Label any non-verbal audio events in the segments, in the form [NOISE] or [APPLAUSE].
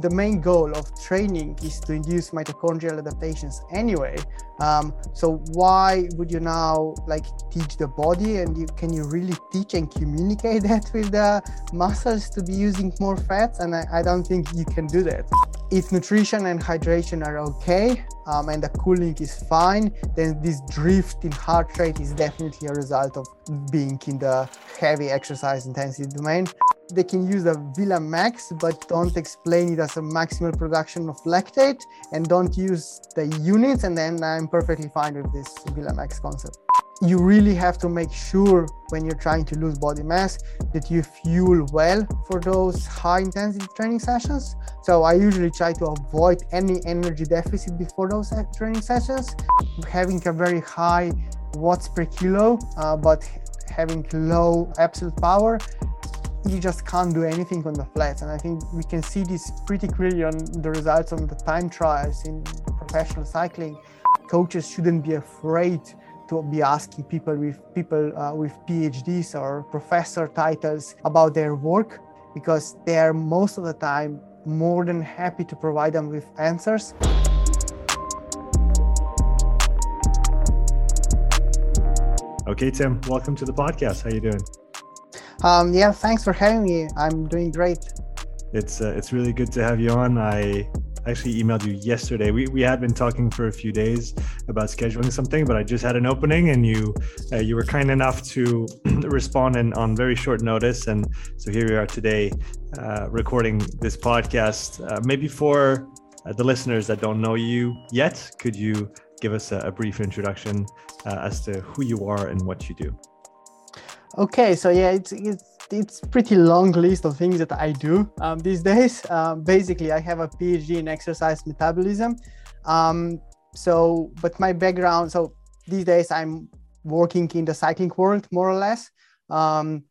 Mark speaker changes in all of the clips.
Speaker 1: the main goal of training is to induce mitochondrial adaptations anyway. Um, so why would you now like teach the body and you, can you really teach and communicate [LAUGHS] that with the muscles to be using more fats? And I, I don't think you can do that. If nutrition and hydration are okay um, and the cooling is fine, then this drift in heart rate is definitely a result of being in the heavy exercise intensity domain. They can use the VLaMax, but don't explain it as a maximal production of lactate and don't use the units. And then I'm perfectly fine with this VLaMax concept. You really have to make sure when you're trying to lose body mass that you fuel well for those high intensity training sessions. So I usually try to avoid any energy deficit before those training sessions. Having a very high watts per kilo, uh, but having low absolute power you just can't do anything on the flats. And I think we can see this pretty clearly on the results on the time trials in professional cycling. Coaches shouldn't be afraid to be asking people with people uh, with PhDs or professor titles about their work because they are most of the time more than happy to provide them with answers.
Speaker 2: Okay, Tim, welcome to the podcast. How you doing?
Speaker 1: Um, yeah, thanks for having me. I'm doing great.
Speaker 2: It's uh, it's really good to have you on. I actually emailed you yesterday. We, we had been talking for a few days about scheduling something, but I just had an opening, and you uh, you were kind enough to [CLEARS THROAT] respond in, on very short notice, and so here we are today, uh, recording this podcast. Uh, maybe for uh, the listeners that don't know you yet, could you give us a, a brief introduction uh, as to who you are and what you do?
Speaker 1: Okay, so yeah, it's it's it's pretty long list of things that I do um, these days. Um, basically, I have a PhD in exercise metabolism. Um, so, but my background, so these days I'm working in the cycling world more or less, um,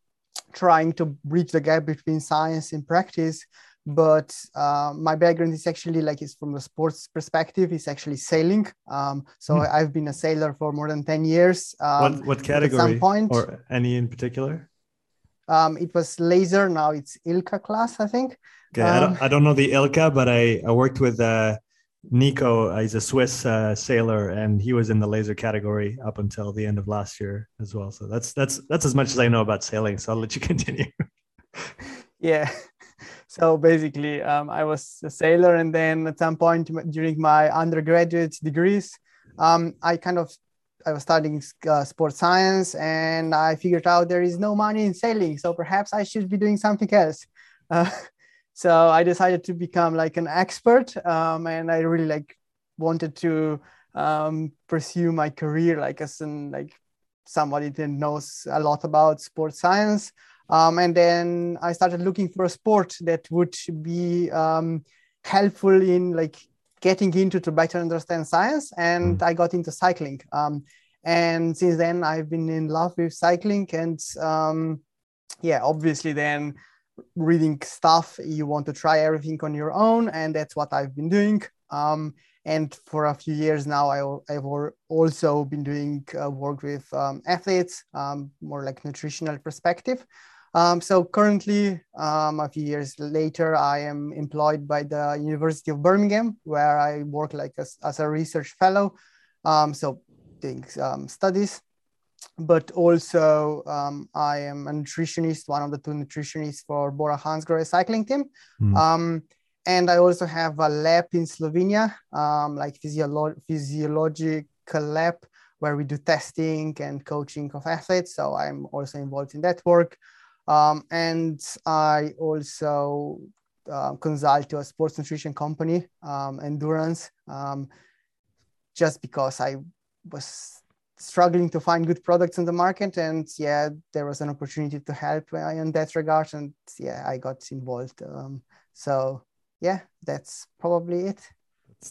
Speaker 1: trying to bridge the gap between science and practice but uh, my background is actually like it's from the sports perspective it's actually sailing. Um, so mm. i've been a sailor for more than 10 years
Speaker 2: um, what, what category at some point or any in particular?
Speaker 1: Um, it was laser now it's ILCA class i think.
Speaker 2: Okay I, don't, um, I don't know the ILCA but i, I worked with uh, nico. Uh, he's a swiss uh, sailor and he was in the laser category up until the end of last year as well. So that's that's that's as much as i know about sailing. So i'll let you [LAUGHS] continue.
Speaker 1: Yeah so basically, um, I was a sailor, and then at some point during my undergraduate degrees, um, I kind of I was studying uh, sports science, and I figured out there is no money in sailing, so perhaps I should be doing something else. Uh, [LAUGHS] so I decided to become like an expert, um, and I really like wanted to um, pursue my career like as an like somebody that knows a lot about sports science. Um, and then I started looking for a sport that would be um, helpful in like getting into to better understand science. And mm. I got into cycling. Um, and since then, I've been in love with cycling. And um, yeah, obviously, then reading stuff, you want to try everything on your own. And that's what I've been doing. Um, and for a few years now, I, have also been doing uh, work with um, athletes, um, more like nutritional perspective. Um, so currently, um, a few years later, I am employed by the University of Birmingham, where I work like as, as a research fellow. Um, so doing um, studies, but also um, I am a nutritionist, one of the two nutritionists for Bora Hansgrohe cycling team. Mm. and I also have a lab in Slovenia, like physiolo- physiological lab, where we do testing and coaching of athletes. So I'm also involved in that work. Um, and I also uh, consult to a sports nutrition company, um, Endurance, um, just because I was struggling to find good products in the market. And yeah, there was an opportunity to help in that regard. And yeah, I got involved. Um, so yeah, that's probably it.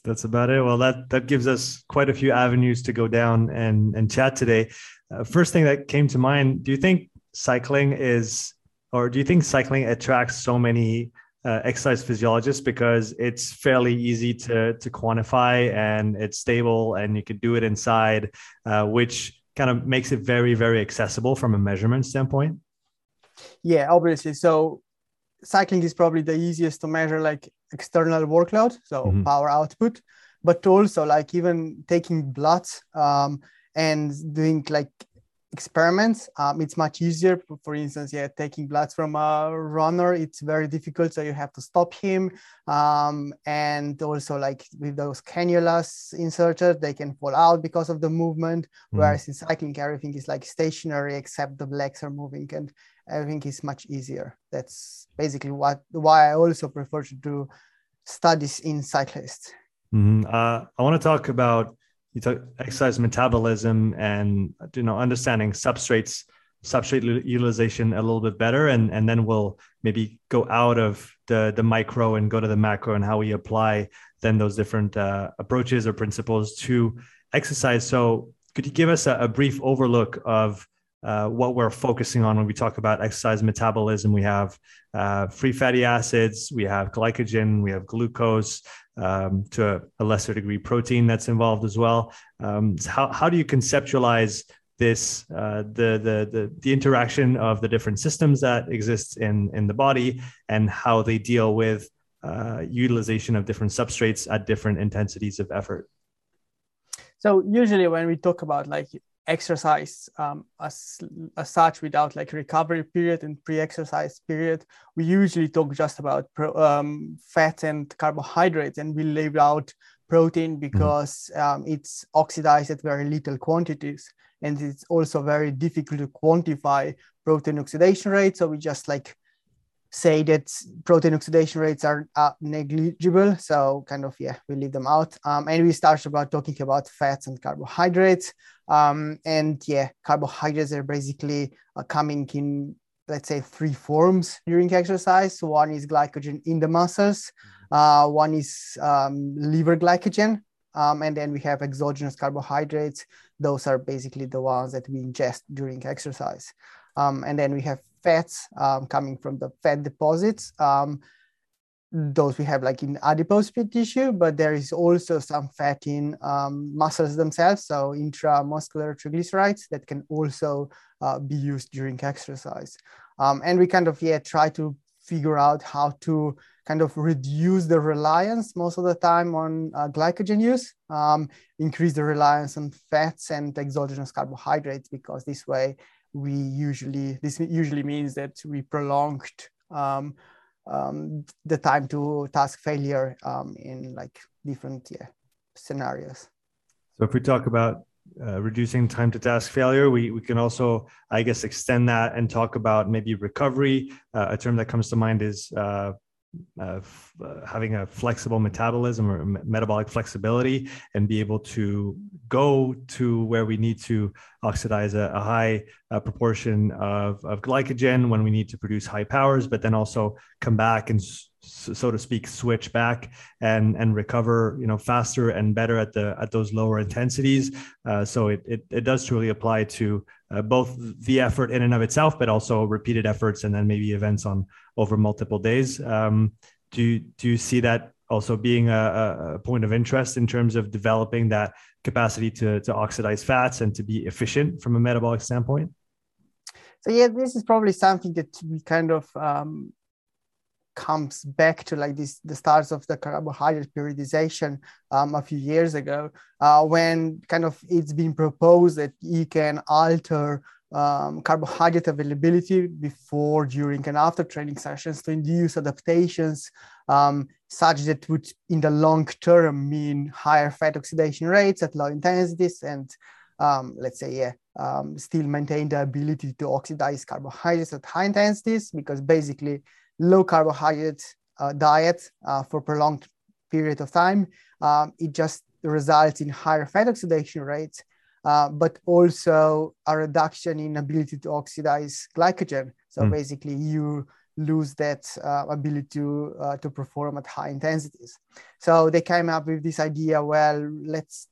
Speaker 2: That's, about it. Well, that that gives us quite a few avenues to go down and and chat today. Uh, first thing that came to mind: Do you think cycling is, or do you think cycling attracts so many uh, exercise physiologists because it's fairly easy to to quantify and it's stable and you can do it inside, uh, which kind of makes it very very accessible from a measurement standpoint.
Speaker 1: Yeah, obviously. So cycling is probably the easiest to measure like external workload, so mm-hmm. power output, but also like even taking blood um, and doing like experiments. Um, it's much easier for instance yeah taking blood from a runner. It's very difficult so you have to stop him. Um, and also like with those cannulas inserted they can fall out because of the movement mm. whereas in cycling everything is like stationary except the legs are moving and everything is much easier. That's basically what why i also prefer to do studies in cyclists.
Speaker 2: Mm-hmm. uh, i want to talk about you talk exercise metabolism and you know understanding substrates substrate utilization a little bit better and and then we'll maybe go out of the the micro and go to the macro and how we apply then those different uh, approaches or principles to exercise. So could you give us a, a brief overlook of uh, what we're focusing on when we talk about exercise metabolism. We have uh, free fatty acids, we have glycogen, we have glucose, um, to a, a, lesser degree protein that's involved as well. Um, so how, how do you conceptualize this uh, the, the the the interaction of the different systems that exist in in the body and how they deal with uh, utilization of different substrates at different intensities of effort?
Speaker 1: So usually when we talk about like exercise um, as, as such without like recovery period and pre-exercise period we usually talk just about pro, um, fat and carbohydrates and we leave out protein mm-hmm. because um, it's oxidized at very little quantities and it's also very difficult to quantify protein oxidation rate so we just like say that protein oxidation rates are uh, negligible. So kind of, yeah, we leave them out. Um, and we start about talking about fats and carbohydrates. Um, and yeah, carbohydrates are basically uh, coming in, let's say, three forms during exercise. One is glycogen in the muscles. Mm-hmm. Uh, one is um, liver glycogen. Um, and then we have exogenous carbohydrates. Those are basically the ones that we ingest during exercise. Um, and then we have fats um, coming from the fat deposits. Um, those we have like in adipose tissue, but there is also some fat in um, muscles themselves, so intramuscular triglycerides that can also uh, be used during exercise. Um, and we kind of yeah try to figure out how to kind of reduce the reliance most of the time on uh, glycogen use, um, increase the reliance on fats and exogenous carbohydrates because this way we usually this usually means that we prolonged um, um, the time to task failure um, in like different yeah, scenarios.
Speaker 2: So if we talk about uh, reducing time to task failure, we, we can also, I guess, extend that and talk about maybe recovery. Uh, a term that comes to mind is uh, uh, uh, having a flexible metabolism or metabolic flexibility and be able to go to where we need to oxidize a, a high uh, proportion of, of glycogen when we need to produce high powers, but then also come back and so to speak switch back and and recover you know faster and better at the at those lower intensities. Uh, so it, it, it does truly apply to uh, both the effort in and of itself but also repeated efforts and then maybe events on over multiple days. Um, do do you see that also being a, a point of interest in terms of developing that capacity to to oxidize fats and to be efficient from a metabolic standpoint?
Speaker 1: So yeah this is probably something that we kind of um, comes back to like this the starts of the carbohydrate periodization um, a few years ago uh, when kind of it's been proposed that you can alter um, carbohydrate availability before during and after training sessions to induce adaptations um, such that would in the long term mean higher fat oxidation rates at low intensities and um, let's say yeah um, still maintain the ability to oxidize carbohydrates at high intensities because basically low carbohydrate uh, diet uh, for prolonged period of time, um, it just results in higher fat oxidation rates, uh, but also a reduction in ability to oxidize glycogen. So mm. basically, you lose that uh, ability to, uh, to perform at high intensities. So they came up with this idea well, let's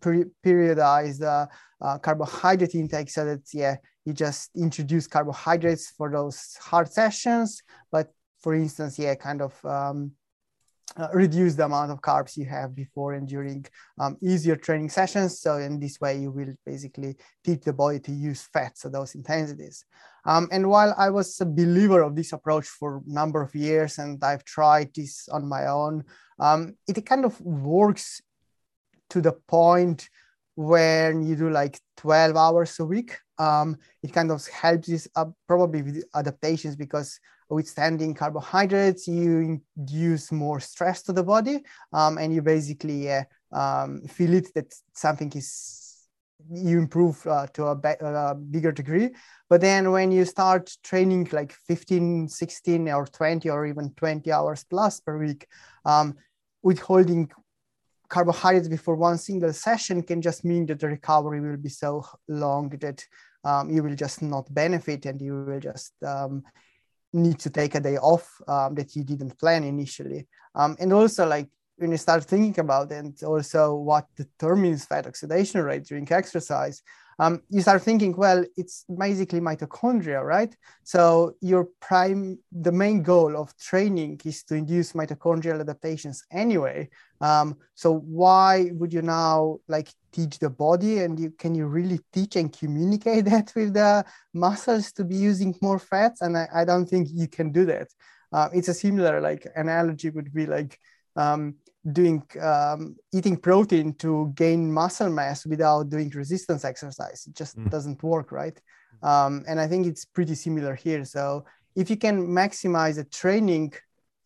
Speaker 1: periodize the uh, carbohydrate intake so that, yeah, you just introduce carbohydrates for those hard sessions but for instance yeah kind of um, uh, reduce the amount of carbs you have before and during um, easier training sessions. So in this way, you will basically teach the body to use fats at those intensities. Um, and while I was a believer of this approach for a number of years and I've tried this on my own, um, it kind of works to the point when you do like 12 hours a week. Um, it kind of helps this uh, probably with adaptations because withstanding carbohydrates, you induce more stress to the body, um, and you basically uh, um, feel it that something is you improve uh, to a, be- a, bigger degree. But then when you start training like 15, 16, or 20, or even 20 hours plus per week, um, withholding carbohydrates before one single session can just mean that the recovery will be so long that um, you will just not benefit and you will just um, need to take a day off um, that you didn't plan initially. Um, and also like when you start thinking about it, also what determines fat oxidation rate during exercise, um, you start thinking, well, it's basically mitochondria, right? So your prime, the main goal of training is to induce mitochondrial adaptations anyway. Um, so why would you now like teach the body and you can you really teach and communicate [LAUGHS] that with the muscles to be using more fats? And I, I don't think you can do that. Uh, it's a similar like analogy would be like um, doing um, eating protein to gain muscle mass without doing resistance exercise. It just mm. doesn't work right? Um, and i think it's pretty similar here. So if you can maximize the training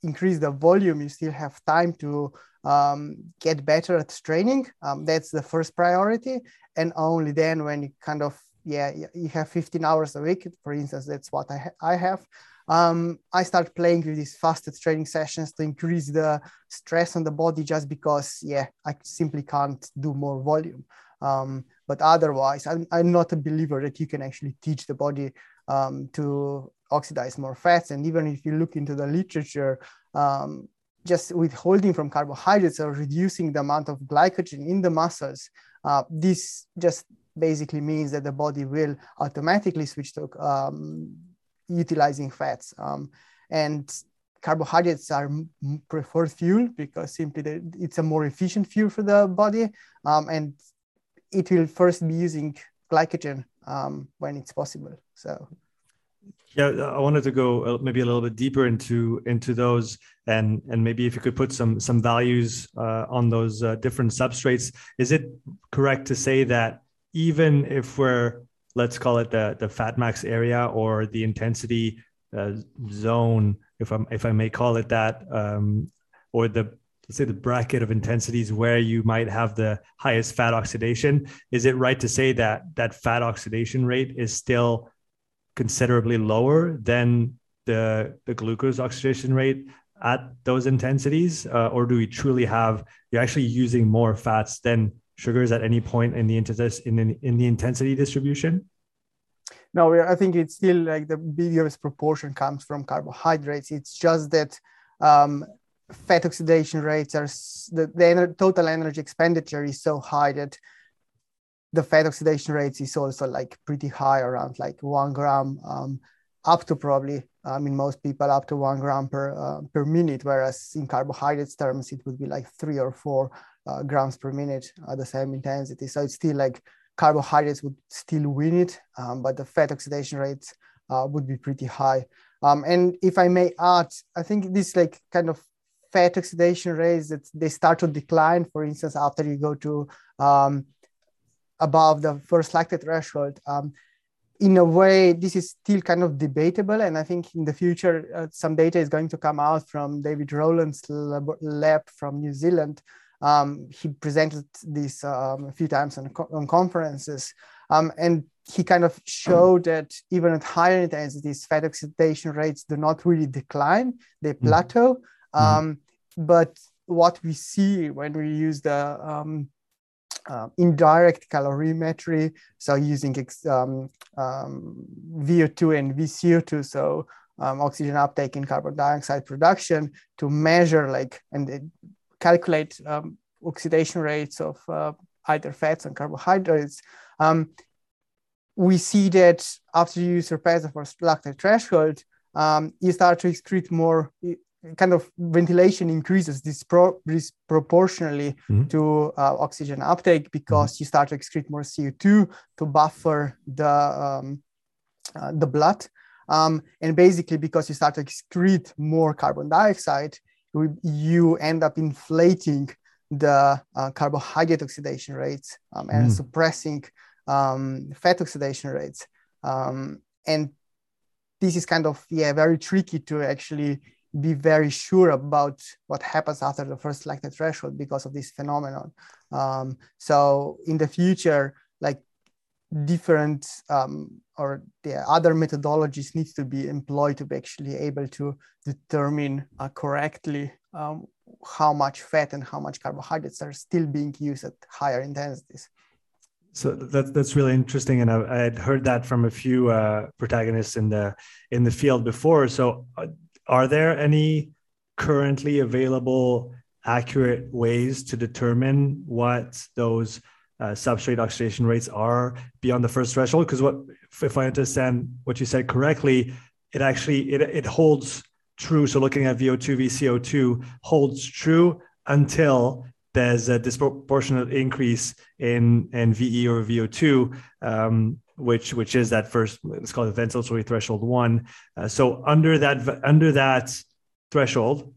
Speaker 1: increase the volume you still have time to um, get better at training. Um, that's the first priority. And only then when you kind of yeah you have 15 hours a week for instance that's what i, ha- I have um, I start playing with these fasted training sessions to increase the stress on the body just because, yeah, I simply can't do more volume. Um, but otherwise, I'm, I'm, not a believer that you can actually teach the body um, to oxidize more fats. And even if you look into the literature, um, just withholding from carbohydrates or reducing the amount of glycogen in the muscles, uh, this just basically means that the body will automatically switch to um, utilizing fats. Um, and carbohydrates are preferred fuel because simply it's a more efficient fuel for the body. Um, and it will first be using glycogen um, when it's possible. So.
Speaker 2: Yeah, I wanted to go maybe a little bit deeper into into those, and and maybe if you could put some some values uh, on those uh, different substrates. Is it correct to say that even if we're let's call it the the fat max area or the intensity uh, zone, if I if I may call it that, um, or the let's say the bracket of intensities where you might have the highest fat oxidation. Is it right to say that that fat oxidation rate is still considerably lower than the the glucose oxidation rate at those intensities, uh, or do we truly have you're actually using more fats than sugars at any point in the in in the intensity distribution?
Speaker 1: No, I think it's still like the biggest proportion comes from carbohydrates. It's just that um, fat oxidation rates are the, the total energy expenditure is so high that the fat oxidation rates is also like pretty high around like one gram um, up to probably I mean most people up to one gram per uh, per minute, whereas in carbohydrates terms it would be like three or four grams per minute at the same intensity. So it's still like carbohydrates would still win it, um, but the fat oxidation rates uh, would be pretty high. Um, and if I may add, I think this like kind of fat oxidation rates that they start to decline, for instance, after you go to um, above the first lactate threshold. Um, in a way, this is still kind of debatable. And I think in the future, uh, some data is going to come out from David Rowlands' lab, lab from New Zealand um, he presented this um, a few times on, on conferences, um, and he kind of showed that even at higher intensities, fat oxidation rates do not really decline; they mm-hmm. plateau. Mm-hmm. But what we see when we use the um, uh, indirect calorimetry, so using um, um, VO2 and VCO2, so um, oxygen uptake and carbon dioxide production, to measure like and calculate um, oxidation rates of uh, either fats and carbohydrates, um, we see that after you surpass the first lactate threshold, um, you start to excrete more kind of ventilation increases dispro- disproportionately mm-hmm. to uh, oxygen uptake because mm-hmm. you start to excrete more CO2 to buffer the um, uh, the blood, um, and basically because you start to excrete more carbon dioxide, you end up inflating the uh, carbohydrate oxidation rates um, and mm. suppressing um, fat oxidation rates. Um, and this is kind of yeah very tricky to actually be very sure about what happens after the first lactate threshold because of this phenomenon. Um, so in the future, like different um, or the other methodologies need to be employed to be actually able to determine uh, correctly um, how much fat and how much carbohydrates are still being used at higher intensities.
Speaker 2: So that's that's really interesting, and I, I had heard that from a few uh, protagonists in the in the field before. So, uh, are there any currently available accurate ways to determine what those uh, substrate oxidation rates are beyond the first threshold? Because what if I understand what you said correctly, it actually it it holds true. So looking at VO2 VCO2 holds true until there's a disproportionate increase in, in VE or VO2, um, which which is that first it's called the ventilatory threshold one. Uh, so under that under that threshold,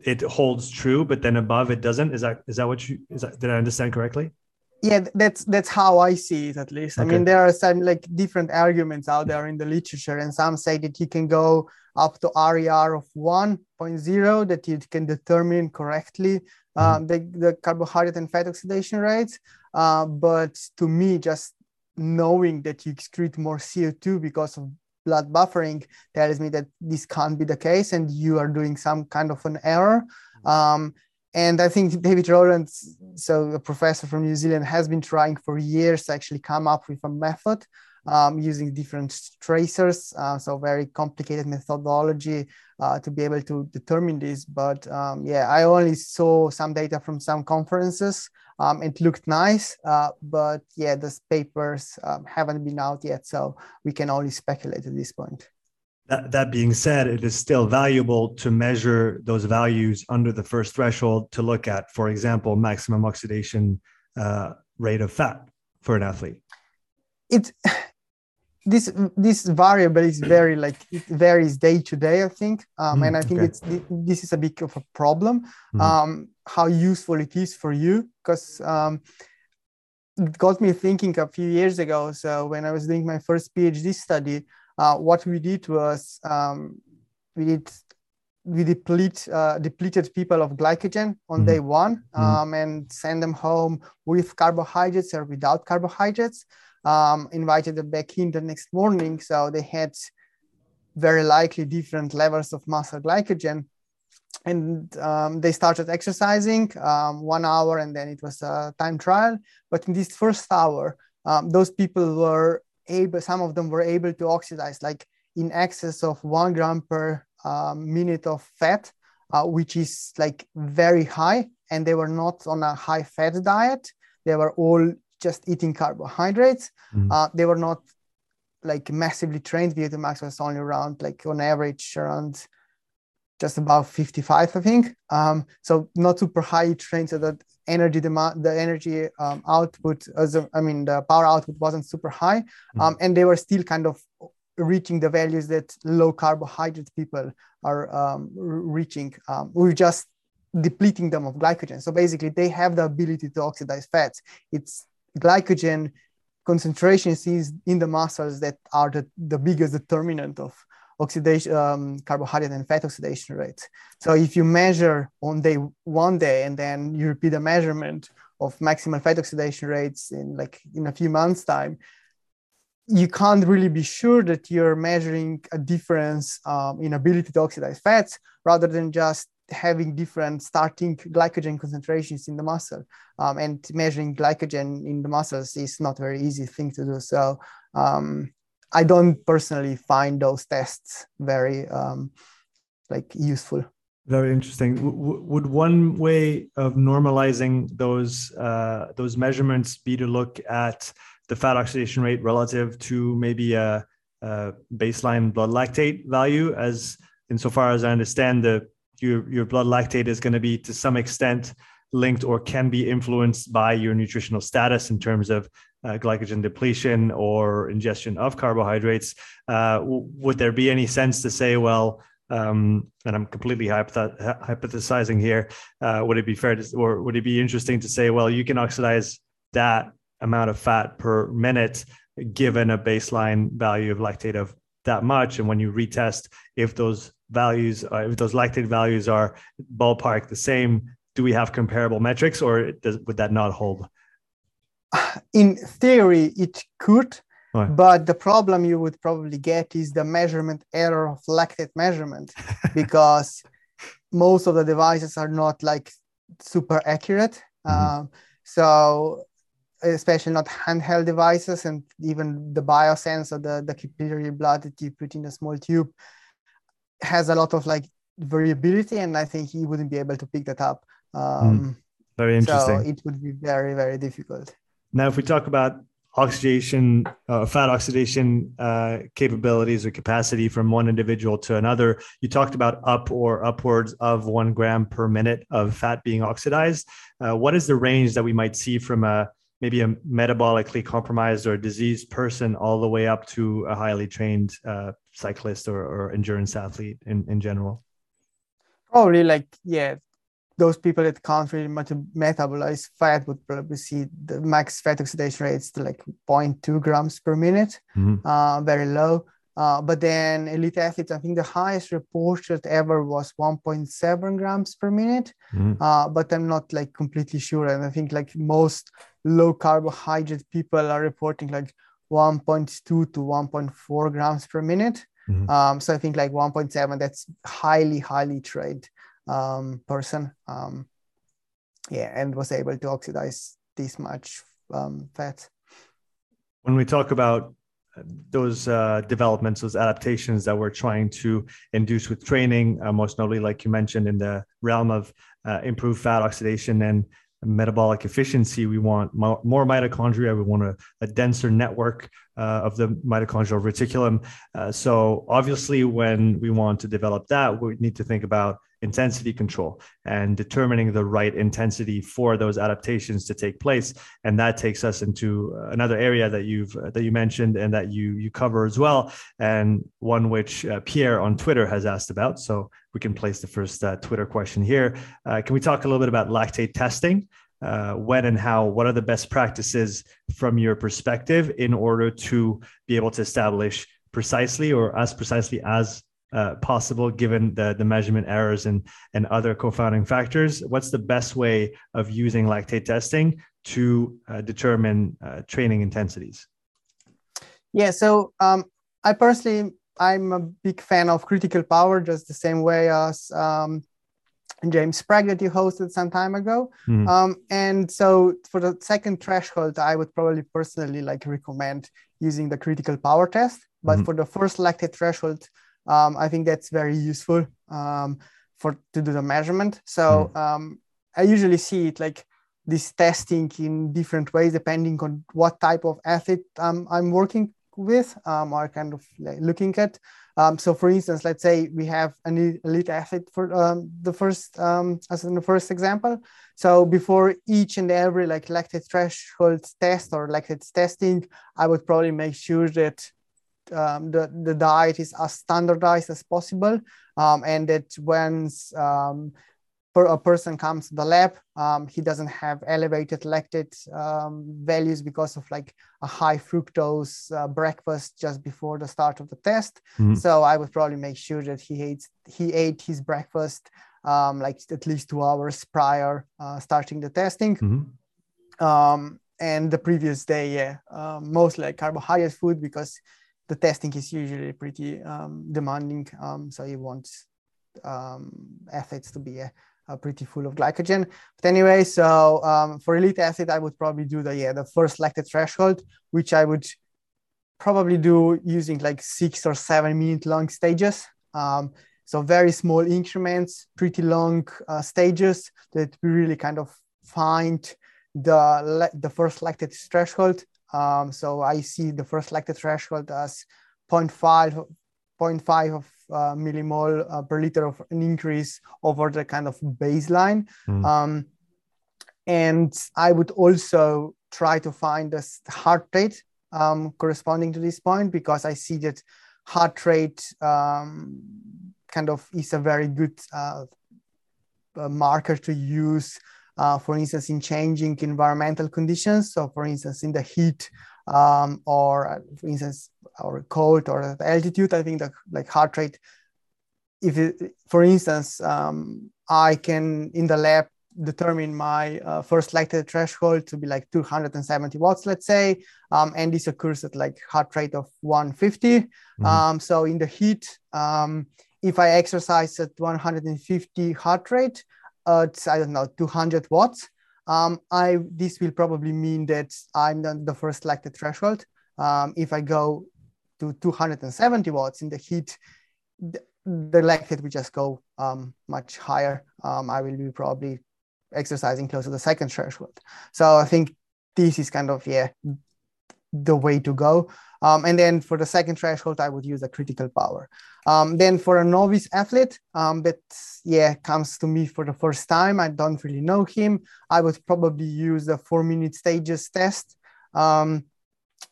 Speaker 2: it holds true, but then above it doesn't. Is that is that what you is that did I understand correctly?
Speaker 1: Yeah that's that's how i see it at least okay. i mean there are some like different arguments out there in the literature and some say that you can go up to rer of 1.0 that you can determine correctly um, the, the carbohydrate and fat oxidation rates. Uh, but to me, just knowing that you excrete more CO2 because of blood buffering tells me that this can't be the case and you are doing some kind of an error. Um, and I think David Rowlands, so a professor from New Zealand, has been trying for years to actually come up with a method um, using different tracers. Uh, so very complicated methodology uh, to be able to determine this. But um, yeah, I only saw some data from some conferences. Um, it looked nice, uh, but yeah, those papers um, haven't been out yet, so we can only speculate at this point.
Speaker 2: That, that being said, it is still valuable to measure those values under the first threshold to look at, for example, maximum oxidation uh, rate of fat for an athlete.
Speaker 1: It [SIGHS] this this variable is very like it varies day to day i think um, mm, and i think okay. it's this is a bit of a problem mm. um, how useful it is for you because um, it got me thinking a few years ago so when i was doing my first phd study uh, what we did was um, we did we deplete uh, depleted people of glycogen on mm. day one mm. and send them home with carbohydrates or without carbohydrates um, invited them back in the next morning. So they had very likely different levels of muscle glycogen. And um, they started exercising um, one hour and then it was a time trial. But in this first hour, um, those people were able, some of them were able to oxidize like in excess of one gram per um, minute of fat, uh, which is like very high. And they were not on a high fat diet. They were all just eating carbohydrates. Mm. Uh, they were not like massively trained. VO2 max was only around like on average around just about 55, I think. Um, so not super high trained, so that energy demand, the energy um, output, as a, I mean, the power output wasn't super high, mm. um, and they were still kind of reaching the values that low carbohydrate people are um, reaching. Um, we're just depleting them of glycogen. So basically, they have the ability to oxidize fats. It's glycogen concentrations is in the muscles that are the, the biggest determinant of oxidation, um, carbohydrate and fat oxidation rates. So if you measure on day one day and then you repeat a measurement of maximal fat oxidation rates in like in a few months time, you can't really be sure that you're measuring a difference um, in ability to oxidize fats rather than just having different starting glycogen concentrations in the muscle um, and measuring glycogen in the muscles is not a very easy thing to do so um, i don't personally find those tests very um, like useful.
Speaker 2: Very interesting. W- would one way of normalizing those uh, those measurements be to look at the fat oxidation rate relative to maybe a, a baseline blood lactate value? As insofar as i understand the your your blood lactate is going to be to some extent linked or can be influenced by your nutritional status in terms of uh, glycogen depletion or ingestion of carbohydrates. Uh, w- would there be any sense to say, well, um, and I'm completely hypoth- hypothesizing here. Uh, would it be fair to, or would it be interesting to say, well, you can oxidize that amount of fat per minute given a baseline value of lactate of that much, and when you retest, if those values, uh, if those lactate values are ballpark the same, do we have comparable metrics, or does, would that not hold?
Speaker 1: In theory, it could Right. But the problem you would probably get is the measurement error of lactate measurement [LAUGHS] because most of the devices are not like super accurate. Mm-hmm. Um, so especially not handheld devices and even the biosensor, the, the capillary blood that you put in a small tube has a lot of like variability and I think he wouldn't be able to pick that up. Um, mm.
Speaker 2: Very interesting.
Speaker 1: So it would be very, very difficult.
Speaker 2: Now, if we talk about oxidation, uh, fat oxidation uh, capabilities or capacity from one individual to another. You talked about up or upwards of one gram per minute of fat being oxidized. Uh, what is the range that we might see from a maybe a metabolically compromised or diseased person all the way up to a highly trained uh, cyclist or, or endurance athlete in, in general?
Speaker 1: Probably like, yeah, those people that can't really much metabolize fat would probably see the max fat oxidation rates to like 0.2 grams per minute, mm-hmm. uh, very low. Uh, but then elite athletes, I think the highest reported ever was 1.7 grams per minute. Mm-hmm. Uh, but I'm not like completely sure. And I think like most low carbohydrate people are reporting like 1.2 to 1.4 grams per minute. Mm-hmm. Um, so I think like 1.7, that's highly, highly trained um, person. Um, yeah, and was able to oxidize this much um, fat.
Speaker 2: When we talk about those uh, developments, those adaptations that we're trying to induce with training, uh, most notably, like you mentioned, in the realm of uh, improved fat oxidation and metabolic efficiency. We want more, more mitochondria. We want a, a denser network uh, of the mitochondrial reticulum. Uh, so, obviously, when we want to develop that, we need to think about intensity control and determining the right intensity for those adaptations to take place. And that takes us into another area that you've uh, that you mentioned and that you you cover as well and one which uh, pierre on twitter has asked about. So we can place the first uh, twitter question here. Uh, can we talk a little bit about lactate testing? Uh, when and how? What are the best practices from your perspective in order to be able to establish precisely or as precisely as uh, possible given the, the measurement errors and, and other confounding factors? What's the best way of using lactate testing to uh, determine uh, training intensities?
Speaker 1: Yeah, so um, I personally, I'm a big fan of critical power, just the same way as um, James Spragg that you hosted some time ago. Mm. Um, and so for the second threshold, I would probably personally like recommend using the critical power test. But mm. for the first lactate threshold, um, I think that's very useful um, for to do the measurement. So mm. um, I usually see it like this testing in different ways depending on what type of athlete um, I'm working with um, or kind of like looking at. Um, so for instance, let's say we have an elite athlete for um, the first, um, as in the first example. So before each and every like lactate threshold test or lactate testing, I would probably make sure that um, the, the diet is as standardized as possible um, and that when um, per, a person comes to the lab, um, he doesn't have elevated lactate um, values because of like a high fructose uh, breakfast just before the start of the test. Mm-hmm. So I would probably make sure that he ate, he ate his breakfast um, like at least two hours prior uh, starting the testing. Mm-hmm. and the previous day, yeah, uh, mostly like carbohydrate food because the testing is usually pretty um, demanding. Um, so you want um, athletes to be uh, pretty full of glycogen. But anyway, so um, for elite athlete, I would probably do the yeah the first lactate threshold, which I would probably do using like six or seven minute long stages. Um, so very small increments, pretty long uh, stages that we really kind of find the the first lactate threshold um, so I see the first lactate threshold as 0.5, 0.5 of uh, millimole uh, per liter of an increase over the kind of baseline. Mm. Um, and I would also try to find a heart rate um, corresponding to this point because I see that heart rate um, kind of is a very good uh, marker to use, uh, for instance, in changing environmental conditions. So, for instance, in the heat um, or, uh, for instance, or cold or altitude, I think that like heart rate. If it, for instance, um, I can in the lab determine my uh, first lactate threshold to be like 270 watts, let's say, um, and this occurs at like heart rate of 150. Mm-hmm. Um, so in the heat, um, if I exercise at 150 heart rate at I don't know 200 watts, um, I this will probably mean that I'm the, the first lactate threshold. Um, if I go to 270 watts in the heat, the, the lactate will just go um, much higher. I will be probably exercising close to the second threshold. So I think this is kind of yeah the way to go. Um, and then for the second threshold, I would use a critical power. Um, then for a novice athlete um, that yeah comes to me for the first time, I don't really know him. I would probably use the four minute stages test um,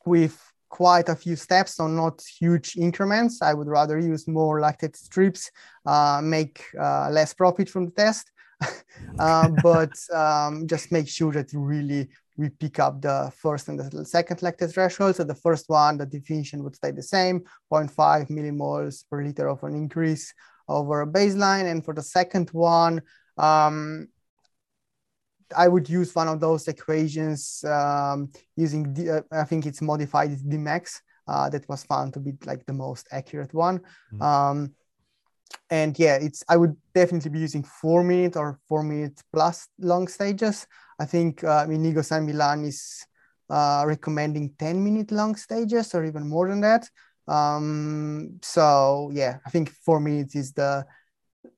Speaker 1: with quite a few steps, so not huge increments. I would rather use more lactate strips, uh, make uh, less profit from the test. [LAUGHS] uh, [LAUGHS] but um, just make sure that you really we pick up the first and the second lactate threshold. So the first one, the definition would stay the same, 0.5 millimoles per liter of an increase over a baseline. And for the second one, um, I would use one of those equations um, using, the, uh, I think it's modified Dmax. Uh, that was found to be like the most accurate one. Mm-hmm. Um, and yeah, it's I would definitely be using four minute or four minute plus long stages. I think uh, Inigo San Milan is uh, recommending 10 minute long stages or even more than that. Um, so yeah, I think four minutes is the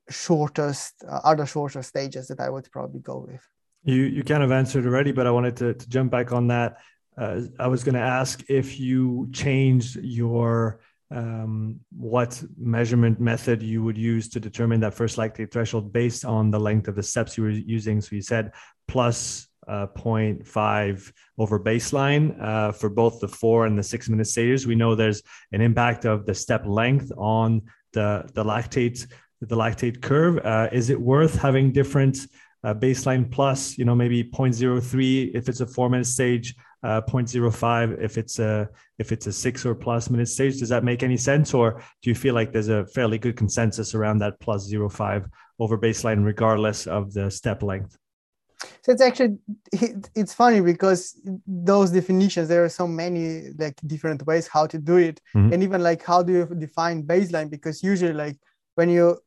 Speaker 1: shortest, uh, other shorter stages that I would probably go with.
Speaker 2: You you kind of answered already, but I wanted to, to jump back on that. Uh, I was going to ask if you changed your um, what measurement method you would use to determine that first lactate threshold based on the length of the steps you were using. So you said plus uh, 0.5 over baseline uh, for both the four and the six minute stages. We know there's an impact of the step length on the, the lactate the lactate curve. Uh, is it worth having different uh, baseline plus, you know, maybe 0.03 if it's a four minute stage, uh, 0.05 if it's a if it's a six or plus minute stage. Does that make any sense, or do you feel like there's a fairly good consensus around that plus 0.5 over baseline, regardless of the step length?
Speaker 1: So it's actually it's funny because those definitions there are so many like different ways how to do it, mm-hmm. and even like how do you define baseline? Because usually like when you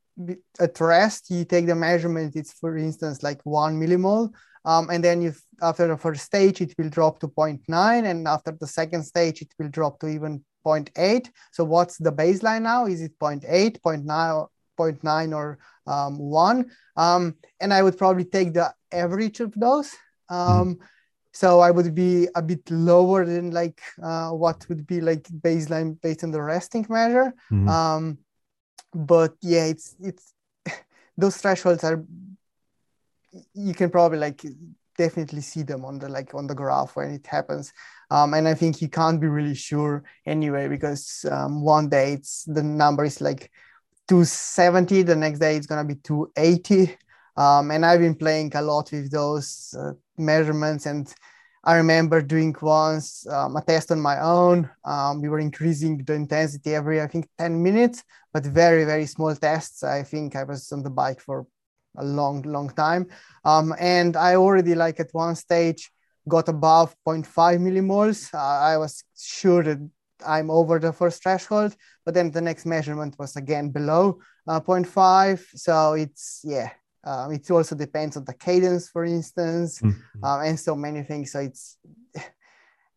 Speaker 1: at rest you take the measurement it's for instance like one millimole um, and then you after the first stage, it will drop to 0.9. And after the second stage, it will drop to even 0.8. So what's the baseline now? Is it 0.8, 0.9, 0.9 or um, 1? Um, and I would probably take the average of those. Um, mm-hmm. So I would be a bit lower than like uh, what would be like baseline based on the resting measure. Mm-hmm. Um, but yeah, it's it's [LAUGHS] those thresholds are you can probably like definitely see them on the like on the graph when it happens. Um, and i think you can't be really sure anyway because um, one day it's the number is like 270 the next day it's going to be 280 um, and i've been playing a lot with those uh, measurements and i remember doing once um, a test on my own. Um, we were increasing the intensity every i think 10 minutes but very very small tests. I think i was on the bike for a long, long time. Um, and I already like at one stage got above 0.5 millimoles. Uh, I was sure that I'm over the first threshold, but then the next measurement was again below uh, 0.5. So it's, yeah, um, it also depends on the cadence, for instance, mm-hmm. uh, and so many things. So it's, [LAUGHS]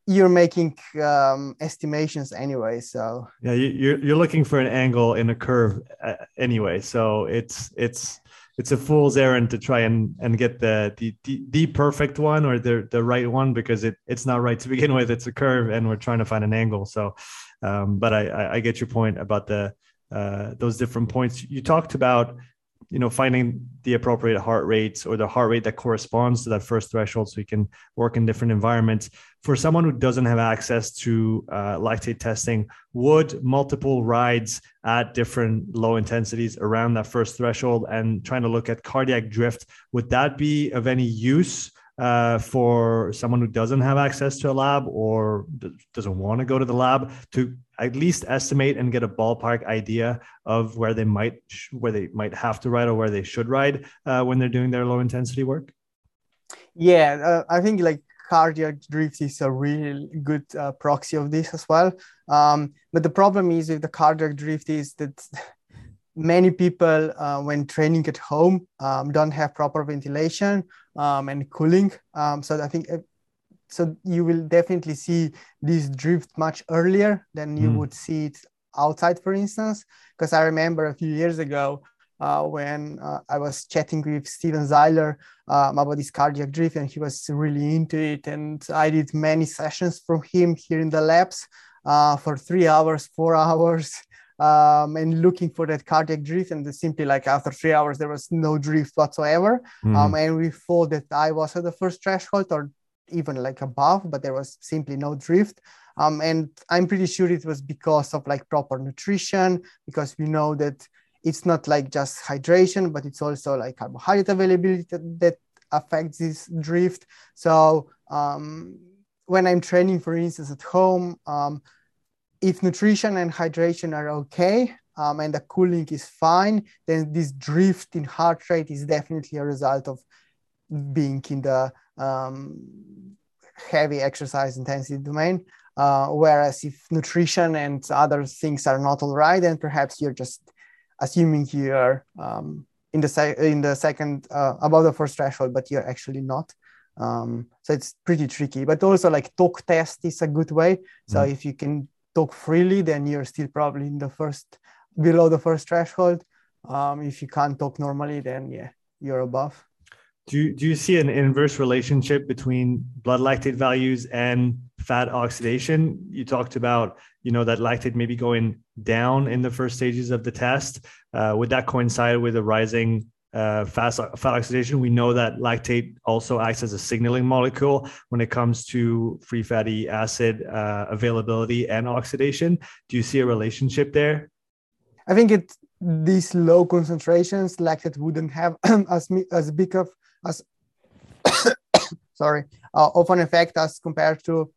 Speaker 1: you're making um, estimations anyway so
Speaker 2: yeah you, are you're looking for an angle in a curve uh, anyway so it's it's it's a fool's errand to try and and get the the the, the perfect one or the the right one because it it's not right to begin [LAUGHS] with. It's a curve, and we're trying to find an angle. So, um, but I I get your point about the uh, those different points. You talked about you know finding the appropriate heart rate or the heart rate that corresponds to that first threshold so you can work in different environments. For someone who doesn't have access to uh, lactate testing would multiple rides at different low intensities around that first threshold and trying to look at cardiac drift would that be of any use uh, for someone who doesn't have access to a lab or doesn't want to go to the lab to at least estimate and get a ballpark idea of where they might where they might have to ride or where they should ride uh, when they're doing their low intensity work?
Speaker 1: Yeah uh, i think like cardiac drift is a really good uh, proxy of this as well. Um, but the problem is with the cardiac drift is that many people uh, when training at home um, don't have proper ventilation um, and cooling. Um, so I think uh, so you will definitely see this drift much earlier than you mm. would see it outside, for instance. Because I remember a few years ago uh, when uh, I was chatting with Stephen Seiler um, about this cardiac drift, and he was really into it. And I did many sessions from him here in the labs uh, for three hours, four [LAUGHS] hours um, and looking for that cardiac drift. And simply like after three hours, there was no drift whatsoever. Mm. Um, and we thought that I was at the first threshold or even like above, but there was simply no drift. Um, and I'm pretty sure it was because of like proper nutrition, because we know that it's not like just hydration, but it's also like carbohydrate availability that, that affects this drift. So um, when I'm training, for instance, at home, um, if nutrition and hydration are okay um, and the cooling is fine, then this drift in heart rate is definitely a result of being in the um, heavy exercise intensity domain. Uh, whereas if nutrition and other things are not all right, then perhaps you're just assuming you're um, in the se- in the second uh, above the first threshold, but you're actually not. Um, so it's pretty tricky. But also like talk test is a good way. So mm. if you can talk freely, then you're still probably in the first below the first threshold. Um, if you can't talk normally, then yeah, you're above.
Speaker 2: Do you, do you see an inverse relationship between blood lactate values and fat oxidation? You talked about you know that lactate maybe going down in the first stages of the test. Uh, would that coincide with a rising uh, fat, fat oxidation, we know that lactate also acts as a signaling molecule when it comes to free fatty acid uh, availability and oxidation. Do you see a relationship there?
Speaker 1: I think it these low concentrations lactate wouldn't have [COUGHS] as as big of as [COUGHS] sorry uh, of an effect as compared to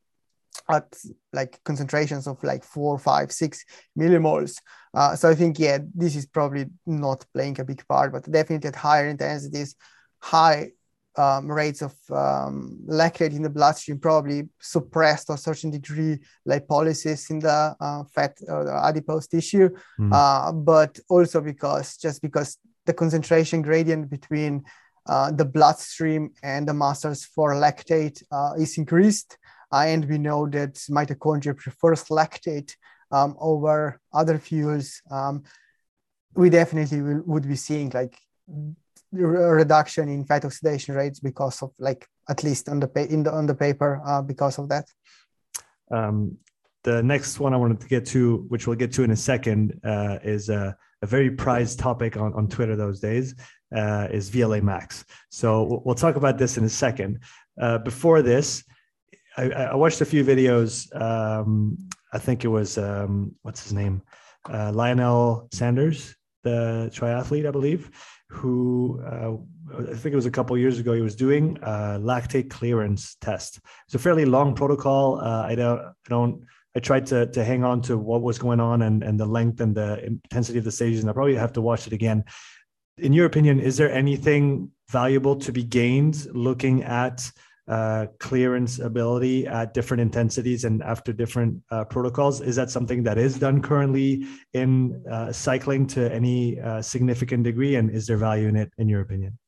Speaker 1: at like concentrations of like four, five, six millimoles. Uh, so I think, yeah, this is probably not playing a big part, but definitely at higher intensities, high um, rates of um, lactate in the bloodstream probably suppressed to a certain degree lipolysis in the uh, fat or the adipose tissue, mm. uh, but also because just because the concentration gradient between uh, the bloodstream and the muscles for lactate uh, is increased, and we know that mitochondria prefers lactate um, over other fuels. Um, we definitely will, would be seeing like a reduction in fat oxidation rates because of like at least on the pa- in the on the paper uh, because of that.
Speaker 2: Um, the next one I wanted to get to, which we'll get to in a second, uh, is a, a, very prized topic on, on Twitter those days, uh, is VLaMax. So we'll, we'll, talk about this in a second. Uh, before this, I, I, watched a few videos. Um, I think it was um, what's his name, uh, Lionel Sanders, the triathlete, I believe, who uh, I think it was a couple years ago. He was doing a lactate clearance test. It's a fairly long protocol. Uh, I don't, I don't. I tried to to hang on to what was going on and and the length and the intensity of the stages, and I probably have to watch it again. In your opinion, is there anything valuable to be gained looking at uh, clearance ability at different intensities and after different uh, protocols. Is that something that is done currently in uh, cycling to any uh, significant degree? And is there value in it, in your opinion?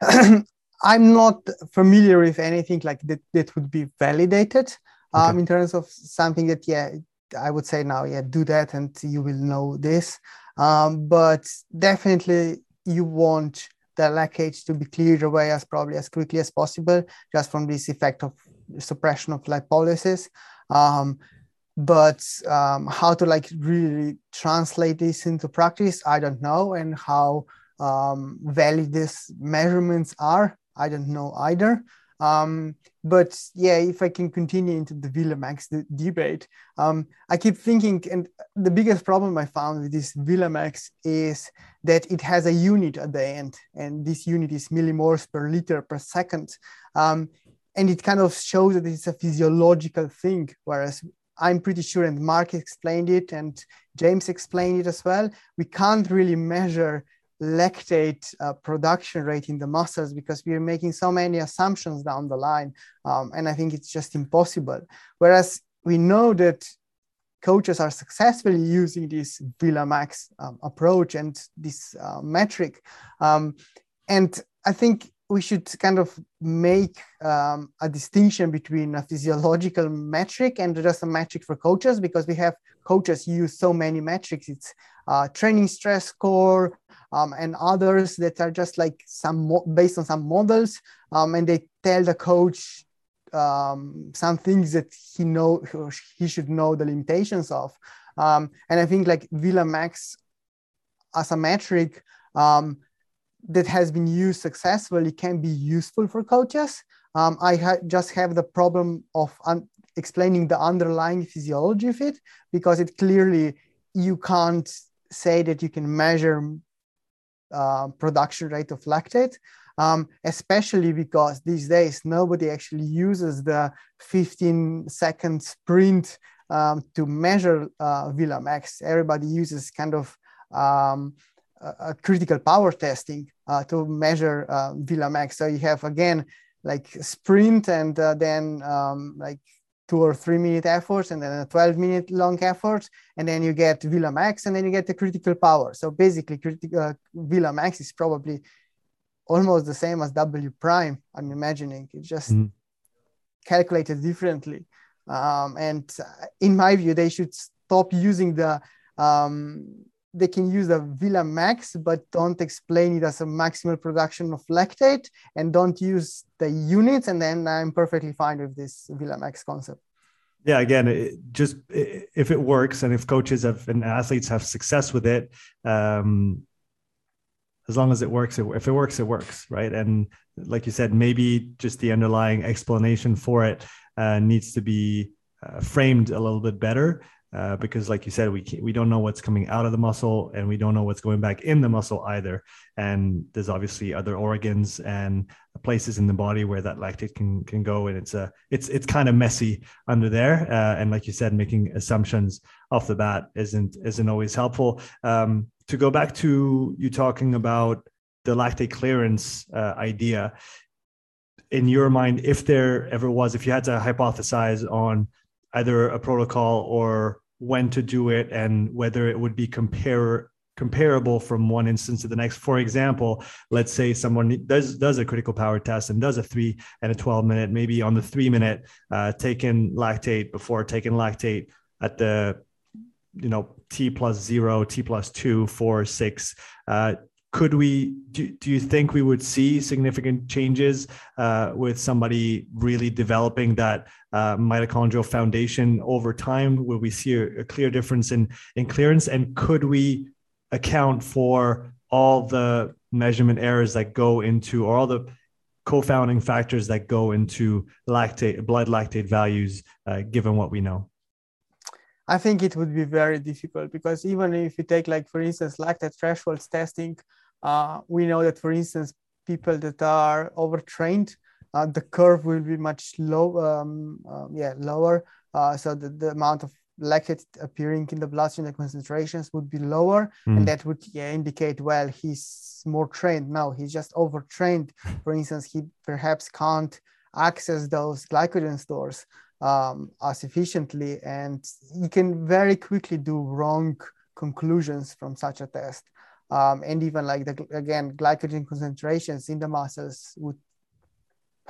Speaker 2: [CLEARS THROAT]
Speaker 1: I'm not familiar with anything like that that would be validated um, okay. in terms of something that, yeah, I would say now, yeah, do that and you will know this. Um, but definitely you want the lactate to be cleared away as probably as quickly as possible, just from this effect of suppression of lipolysis. Um, but um, how to like really translate this into practice i don't know and how um, valid these measurements are i don't know either um, but yeah if i can continue into the VLaMax debate um, i keep thinking and the biggest problem i found with this VLaMax is that it has a unit at the end and this unit is millimoles per liter per second um, and it kind of shows that it's a physiological thing whereas I'm pretty sure, and Mark explained it, and James explained it as well. We can't really measure lactate uh, production rate in the muscles because we're making so many assumptions down the line. Um, and I think it's just impossible. Whereas we know that coaches are successfully using this VLaMax um, approach and this uh, metric. Um, and I think we should kind of make um, a distinction between a physiological metric and just a metric for coaches because we have coaches use so many metrics. It's uh, training stress score um, and others that are just like some mo- based on some models, um, and they tell the coach um, some things that he know he should know the limitations of. Um, and I think like VLaMax as a metric um, that has been used successfully can be useful for coaches. Um, I ha- just have the problem of explaining the underlying physiology of it because it clearly you can't say that you can measure uh, production rate of lactate, um, especially because these days nobody actually uses the 15 second sprint um, to measure uh. Everybody uses kind of um, a critical power testing uh, to measure uh, VLaMax. So you have again like sprint and uh, then um, like two or three minute efforts and then a 12 minute long effort and then you get VLaMax and then you get the critical power. So basically critical uh, VLaMax is probably almost the same as W prime. I'm imagining it's just mm. calculated differently. Um, and in my view, they should stop using the um, they can use the VLaMax, but don't explain it as a maximal production of lactate and don't use the units. And then I'm perfectly fine with this VLaMax concept.
Speaker 2: Yeah, again, it just if it works and if coaches have and athletes have success with it, um, as long as it works, it, if it works, it works, right? And like you said, maybe just the underlying explanation for it uh, needs to be uh, framed a little bit better uh, because like you said we we don't know what's coming out of the muscle and we don't know what's going back in the muscle either. And there's obviously other organs and places in the body where that lactate can can go. And it's a it's it's kind of messy under there. Uh, and like you said making assumptions off the bat isn't isn't always helpful. Um, to go back to you talking about the lactate clearance uh, idea in your mind if there ever was if you had to hypothesize on either a protocol or when to do it and whether it would be comparable from one instance to the next. For example, let's say someone does does a critical power test and does a three and a 12 minute, maybe on the three minute, uh, taking lactate before taking lactate at the you know t plus zero, t plus two, four, six. Uh, could we do, do you think we would see significant changes uh, with somebody really developing that uh, mitochondrial foundation over time? Will we see a, a, clear difference in in clearance? And could we account for all the measurement errors that go into or all the co-founding factors that go into lactate blood lactate values uh, given what we know?
Speaker 1: I think it would be very difficult because even if you take like for instance lactate thresholds testing, uh, we know that for instance people that are overtrained, uh, the curve will be much low, um, uh, yeah, lower. Uh, so the, the amount of lactate appearing in the bloodstream, the concentrations would be lower, mm. and that would yeah, indicate well he's more trained. No, he's just overtrained. For instance, he perhaps can't access those glycogen stores um, as efficiently, and you can very quickly do wrong conclusions from such a test. Um, and even like the again glycogen concentrations in the muscles would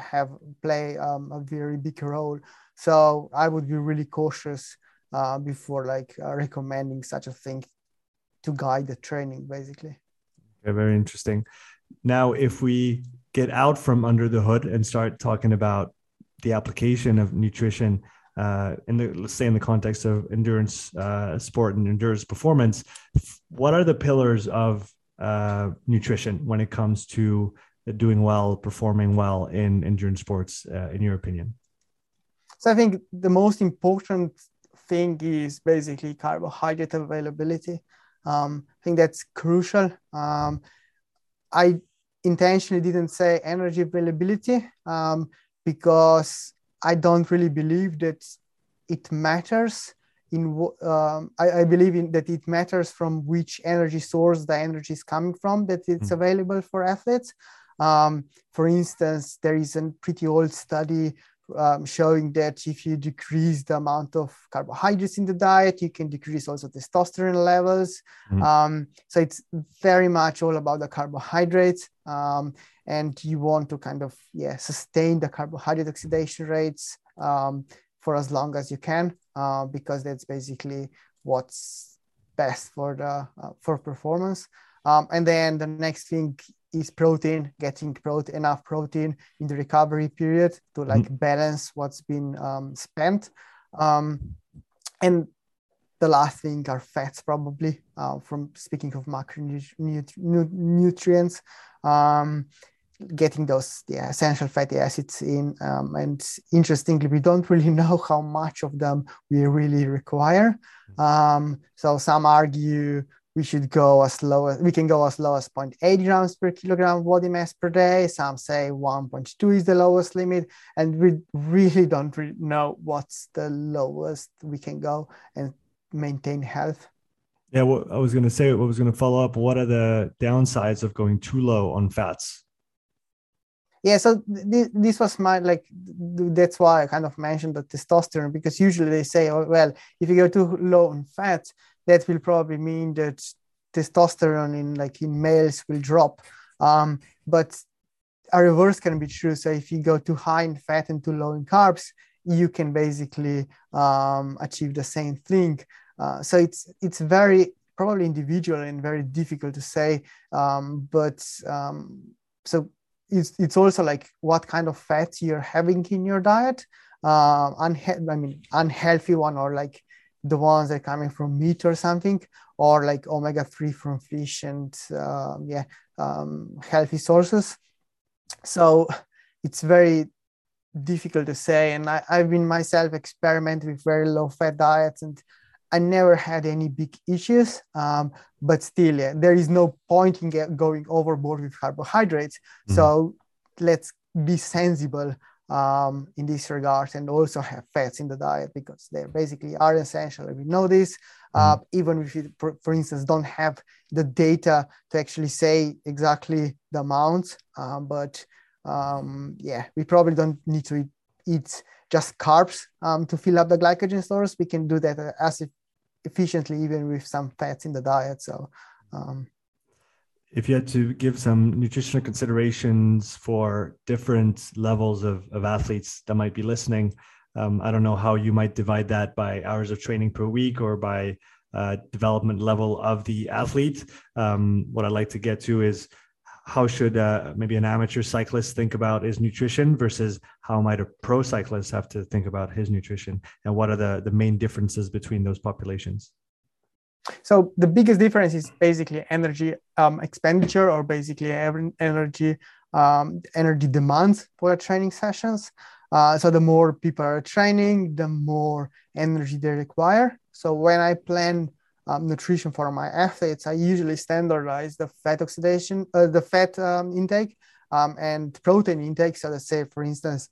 Speaker 1: have play um, a very big role. So I would be really cautious uh, before like uh, recommending such a thing to guide the training, basically.
Speaker 2: Okay, very interesting. Now, if we get out from under the hood and start talking about the application of nutrition uh, in the let's say in the context of endurance uh, sport and endurance performance, what are the pillars of uh, nutrition when it comes to doing well, performing well in endurance sports, uh, in your opinion?
Speaker 1: So I think the most important thing is basically carbohydrate availability. Um, I think that's crucial. Um, I intentionally didn't say energy availability um, because I don't really believe that it matters. In um, I, I, believe in that it matters from which energy source the energy is coming from that it's mm. available for athletes. Um, for instance, there is a pretty old study um, showing that if you decrease the amount of carbohydrates in the diet, you can decrease also testosterone levels. Mm. Um, so it's very much all about the carbohydrates. Um, and you want to kind of yeah sustain the carbohydrate oxidation rates um, for as long as you can uh, because that's basically what's best for the uh, for performance. Um, and then the next thing is protein, getting protein, enough protein in the recovery period to like mm-hmm. balance what's been um, spent. Um, and the last thing are fats, probably uh, from speaking of macronutrients, um, getting those yeah, essential fatty acids in. Um, and interestingly, we don't really [LAUGHS] know how much of them we really require. Mm-hmm. Um, so some argue we should go as low as we can go as low as 0.8 grams per kilogram body mass per day. Some say 1.2 is the lowest limit, and we really don't really know what's the lowest we can go and maintain health.
Speaker 2: Yeah, well, I was going to say, I was going to follow up. What are the downsides of going too low on fats?
Speaker 1: Yeah, so th- this was my like. That's why I kind of mentioned the testosterone because usually they say, oh, well, if you go too low on fats, that will probably mean that testosterone in like in males will drop. Um, but a reverse can be true. So if you go too high in fat and too low in carbs, you can basically um, achieve the same thing. Uh, so it's it's very probably individual and very difficult to say. Um, but um, so it's it's also like what kind of fats you're having in your diet. Uh, unhe- I mean unhealthy one or like the ones that are coming from meat or something, or like omega three from fish and uh, yeah, um, healthy sources. So it's very difficult to say. And I, I've been myself experimenting with very low fat diets and I never had any big issues, um, but still, yeah, there is no point in get, going overboard with carbohydrates. Mm. So let's be sensible um, in this regard and also have fats in the diet because they basically are essential. We know this, uh, mm. even if you, for, for, instance, don't have the data to actually say exactly the amounts. Um, but um, yeah, we probably don't need to eat, eat just carbs um, to fill up the glycogen stores. We can do that as efficiently, even with some fats in the diet. So um,
Speaker 2: if you had to give some nutritional considerations for different levels of, of athletes that might be listening, um, I don't know how you might divide that by hours of training per week or by uh, development level of the athlete. Um, what I'd like to get to is how should uh, maybe an amateur cyclist think about his nutrition versus how might a pro cyclist have to think about his nutrition and what are the, the main differences between those populations?
Speaker 1: So the biggest difference is basically energy um, expenditure or basically energy um, energy demands for training sessions. Uh, so the more people are training, the more energy they require. So when I plan um, nutrition for my athletes, I usually standardize the fat oxidation, uh, the fat um, intake, um, and protein intake. So let's say, for instance,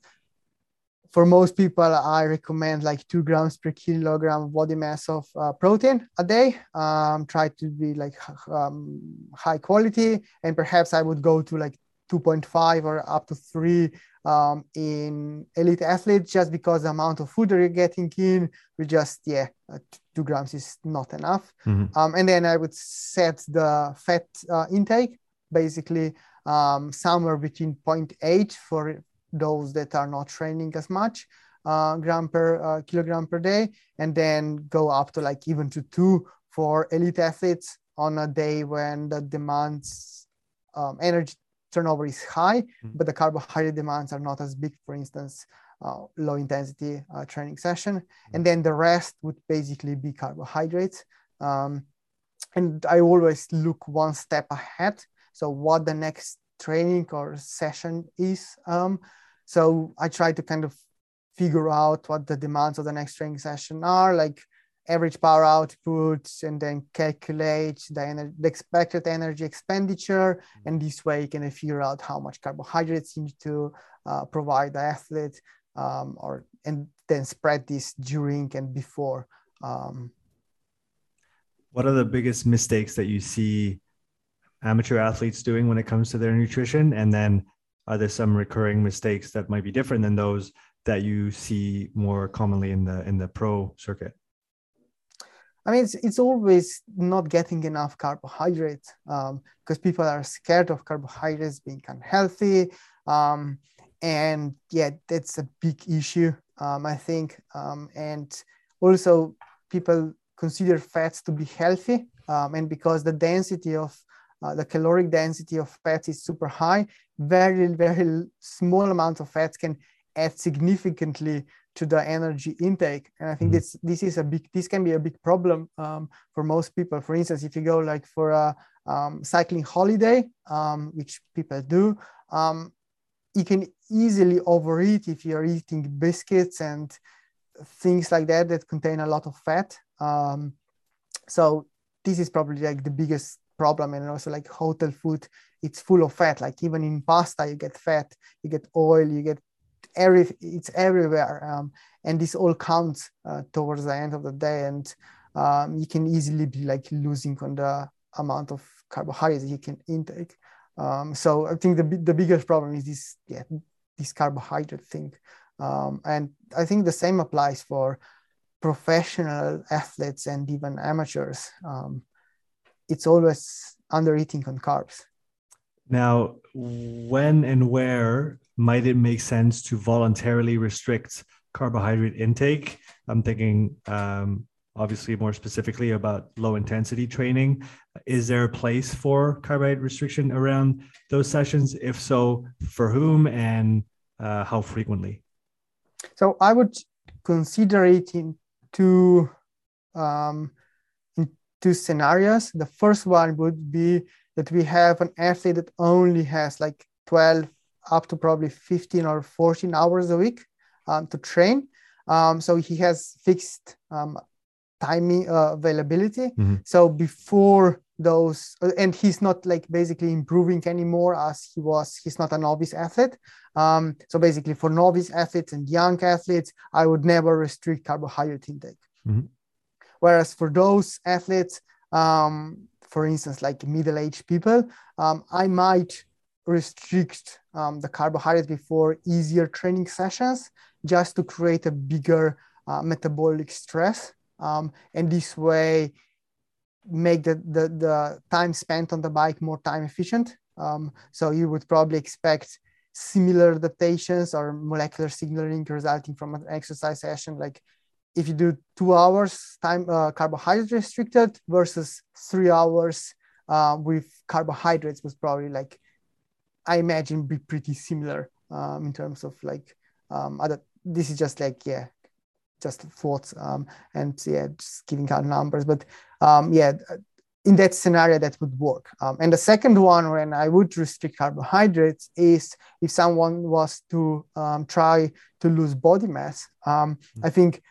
Speaker 1: for most people, I recommend like two grams per kilogram body mass of uh, protein a day. Um, try to be like um, high quality, and perhaps I would go to like 2.5 or up to three um, in elite athletes, just because the amount of food that you're getting in, we just yeah, uh, two grams is not enough. Mm-hmm. Um, and then I would set the fat uh, intake basically um, somewhere between 0.8 for those that are not training as much uh, gram per uh, kilogram per day, and then go up to like even to two for elite athletes on a day when the demands um, energy turnover is high, mm-hmm. but the carbohydrate demands are not as big. For instance, uh, low intensity uh, training session, mm-hmm. and then the rest would basically be carbohydrates. Um, and I always look one step ahead. So what the next training or session is. Um, so I try to kind of figure out what the demands of the next training session are, like average power output, and then calculate the, ener- the expected energy expenditure. And this way you can figure out how much carbohydrates you need to uh, provide the athlete, um, or and then spread this during and before. Um,
Speaker 2: what are the biggest mistakes that you see amateur athletes doing when it comes to their nutrition? And then are there some recurring mistakes that might be different than those that you see more commonly in the in the pro circuit?
Speaker 1: I mean, it's, it's always not getting enough carbohydrates um, because people are scared of carbohydrates being unhealthy. Um, and yeah, that's a big issue, um, I think. Um, and also, people consider fats to be healthy. Um, and because the density of uh, the caloric density of fats is super high, very, very small amount of fats can add significantly to the energy intake. And I think mm-hmm. this this is a big this can be a big problem um, for most people. For instance, if you go like for a um, cycling holiday, um, which people do, um, you can easily overeat if you're eating biscuits and things like that that contain a lot of fat. Um, so this is probably like the biggest problem and also like hotel food it's full of fat. Like even in pasta you get fat you get oil you get every it's everywhere um, and this all counts uh, towards the end of the day. And um, you can easily be like losing on the amount of carbohydrates you can intake. Um, so i think the, the biggest problem is this yeah this carbohydrate thing. Um, and i think the same applies for professional athletes and even amateurs. Um, it's always under eating on carbs.
Speaker 2: Now, when and where might it make sense to voluntarily restrict carbohydrate intake? I'm thinking um, obviously more specifically about low intensity training. Is there a place for carbohydrate restriction around those sessions? If so, for whom and uh, how frequently?
Speaker 1: So I would consider it in two um, two scenarios. The first one would be that we have an athlete that only has like 12 up to probably 15 or 14 hours a week um, to train. Um, so he has fixed um, timing uh, availability. Mm-hmm. So before those, uh, and he's not like basically improving anymore as he was, he's not a novice athlete. Um, so basically for novice athletes and young athletes, I would never restrict carbohydrate intake. Mm-hmm. Whereas for those athletes, um, for instance, like middle-aged people, um, I might restrict um, the carbohydrates before easier training sessions just to create a bigger uh, metabolic stress. Um, and this way, make the, the, the time spent on the bike more time efficient. Um, so you would probably expect similar adaptations or molecular signaling resulting from an exercise session like if you do two hours time uh, carbohydrate restricted versus three hours uh, with carbohydrates was probably like i imagine be pretty similar um, in terms of like um, other this is just like yeah just thoughts um, and yeah just giving out numbers but um, yeah in that scenario that would work um, and the second one when i would restrict carbohydrates is if someone was to um, try to lose body mass mm-hmm. i think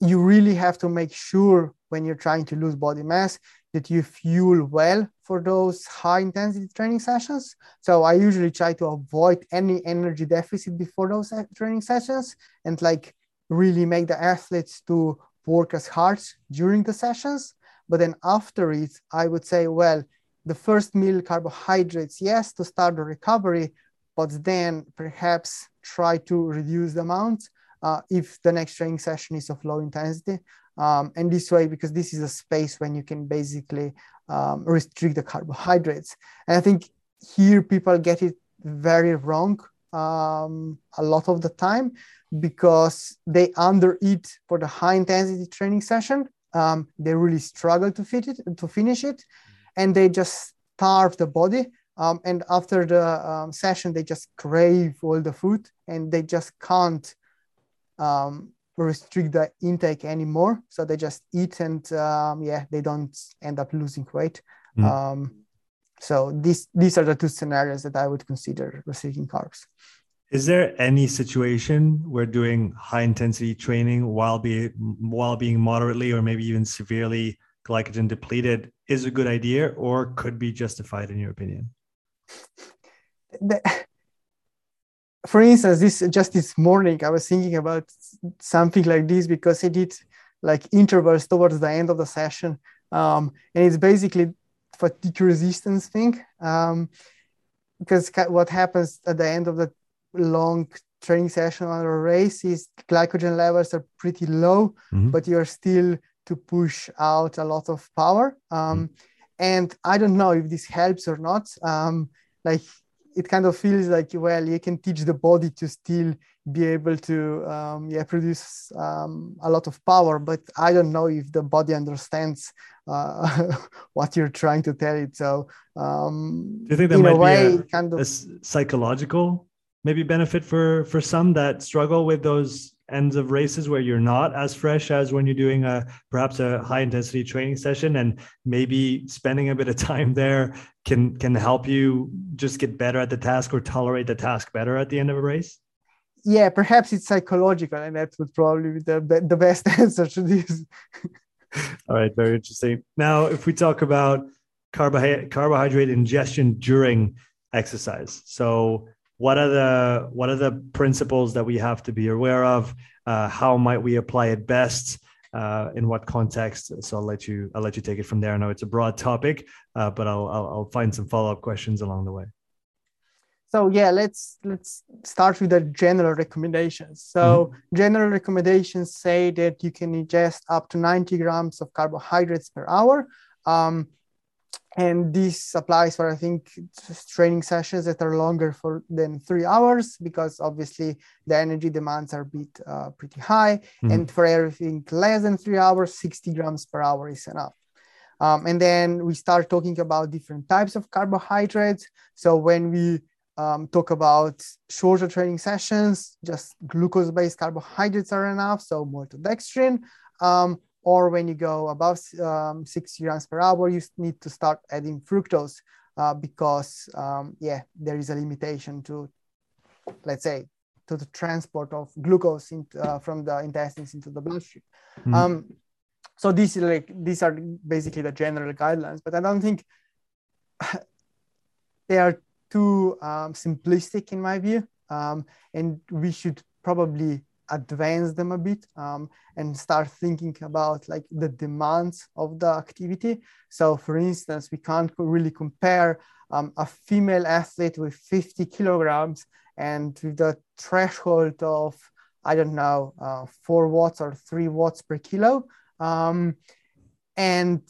Speaker 1: you really have to make sure when you're trying to lose body mass that you fuel well for those high intensity training sessions. So I usually try to avoid any energy deficit before those training sessions and like really make the athletes to work as hard during the sessions. But then after it, I would say, well, the first meal carbohydrates, yes, to start the recovery, but then perhaps try to reduce the amount uh, if the next training session is of low intensity. Um, and this way, because this is a space when you can basically um, restrict the carbohydrates. And I think here people get it very wrong um, a lot of the time because they undereat for the high intensity training session. Um, they really struggle to fit it to finish it, and they just starve the body Um, and after the um, session, they just crave all the food and they just can't um, restrict the intake anymore. So they just eat and um, yeah, they don't end up losing weight. Mm. so these these are the two scenarios that I would consider restricting carbs.
Speaker 2: Is there any situation where doing high intensity training while be while being moderately or maybe even severely glycogen depleted is a good idea or could be justified in your opinion? [LAUGHS]
Speaker 1: The, for instance, this just this morning I was thinking about something like this because I did like intervals towards the end of the session, um, and it's basically fatigue resistance thing. Um, because what happens at the end of the long training session or a race is glycogen levels are pretty low, mm-hmm. but you're still to push out a lot of power. Um, mm-hmm. And I don't know if this helps or not. Um, like it kind of feels like well, you can teach the body to still be able to um, yeah produce um, a lot of power, but I don't know if the body understands uh, [LAUGHS] what you're trying to tell it. So um,
Speaker 2: do you think that might way, be a, kind of psychological maybe benefit for for some that struggle with those ends of races where you're not as fresh as when you're doing a perhaps a high intensity training session and maybe spending a bit of time there can can help you just get better at the task or tolerate the task better at the end of a race?
Speaker 1: Yeah perhaps it's psychological and that would probably be the, the best [LAUGHS] answer to this.
Speaker 2: All right very interesting. Now if we talk about carbohydrate carbohydrate ingestion during exercise so what are the what are the principles that we have to be aware of? Uh, how might we apply it best uh, in what context? So i'll let you i'll let you take it from there. I know it's a broad topic uh, but I'll, I'll, I'll find some follow-up questions along the way.
Speaker 1: So yeah let's let's start with the general recommendations. So mm-hmm. general recommendations say that you can ingest up to 90 grams of carbohydrates per hour. Um, and this applies for i think training sessions that are longer for than three hours because obviously the energy demands are bit uh, pretty high. Mm-hmm. and for everything less than three hours 60 grams per hour is enough. Um, and then we start talking about different types of carbohydrates. So when we um, talk about shorter training sessions just glucose based carbohydrates are enough so maltodextrin um, or when you go above um, 60 grams per hour, you need to start adding fructose uh, because, um, yeah, there is a limitation to, let's say, to the transport of glucose in, uh, from the intestines into the bloodstream. Mm. Um, so these are like these are basically the general guidelines, but I don't think [SIGHS] they are too um, simplistic in my view, um, and we should probably advance them a bit um, and start thinking about like the demands of the activity. So for instance, we can't really compare um, a female athlete with 50 kilograms and with the threshold of, I don't know, uh, four watts or three watts per kilo. Um, and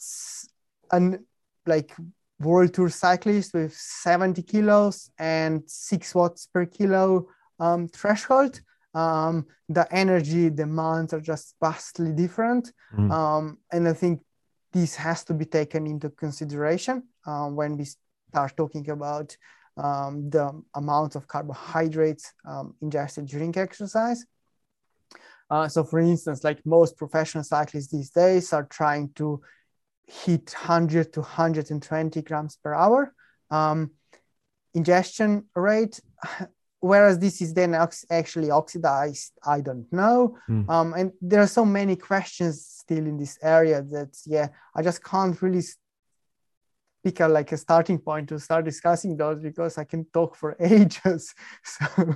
Speaker 1: an like world tour cyclist with 70 kilos and six watts per kilo um, threshold um, the energy demands are just vastly different. Mm. Um, and I think this has to be taken into consideration uh, when we start talking about um, the amount of carbohydrates um, ingested during exercise. Uh, so, for instance, like most professional cyclists these days are trying to hit 100 to 120 grams per hour. Um, ingestion rate whereas this is then actually oxidized i don't know mm. um, and there are so many questions still in this area that yeah i just can't really pick a like a starting point to start discussing those because i can talk for [LAUGHS] ages so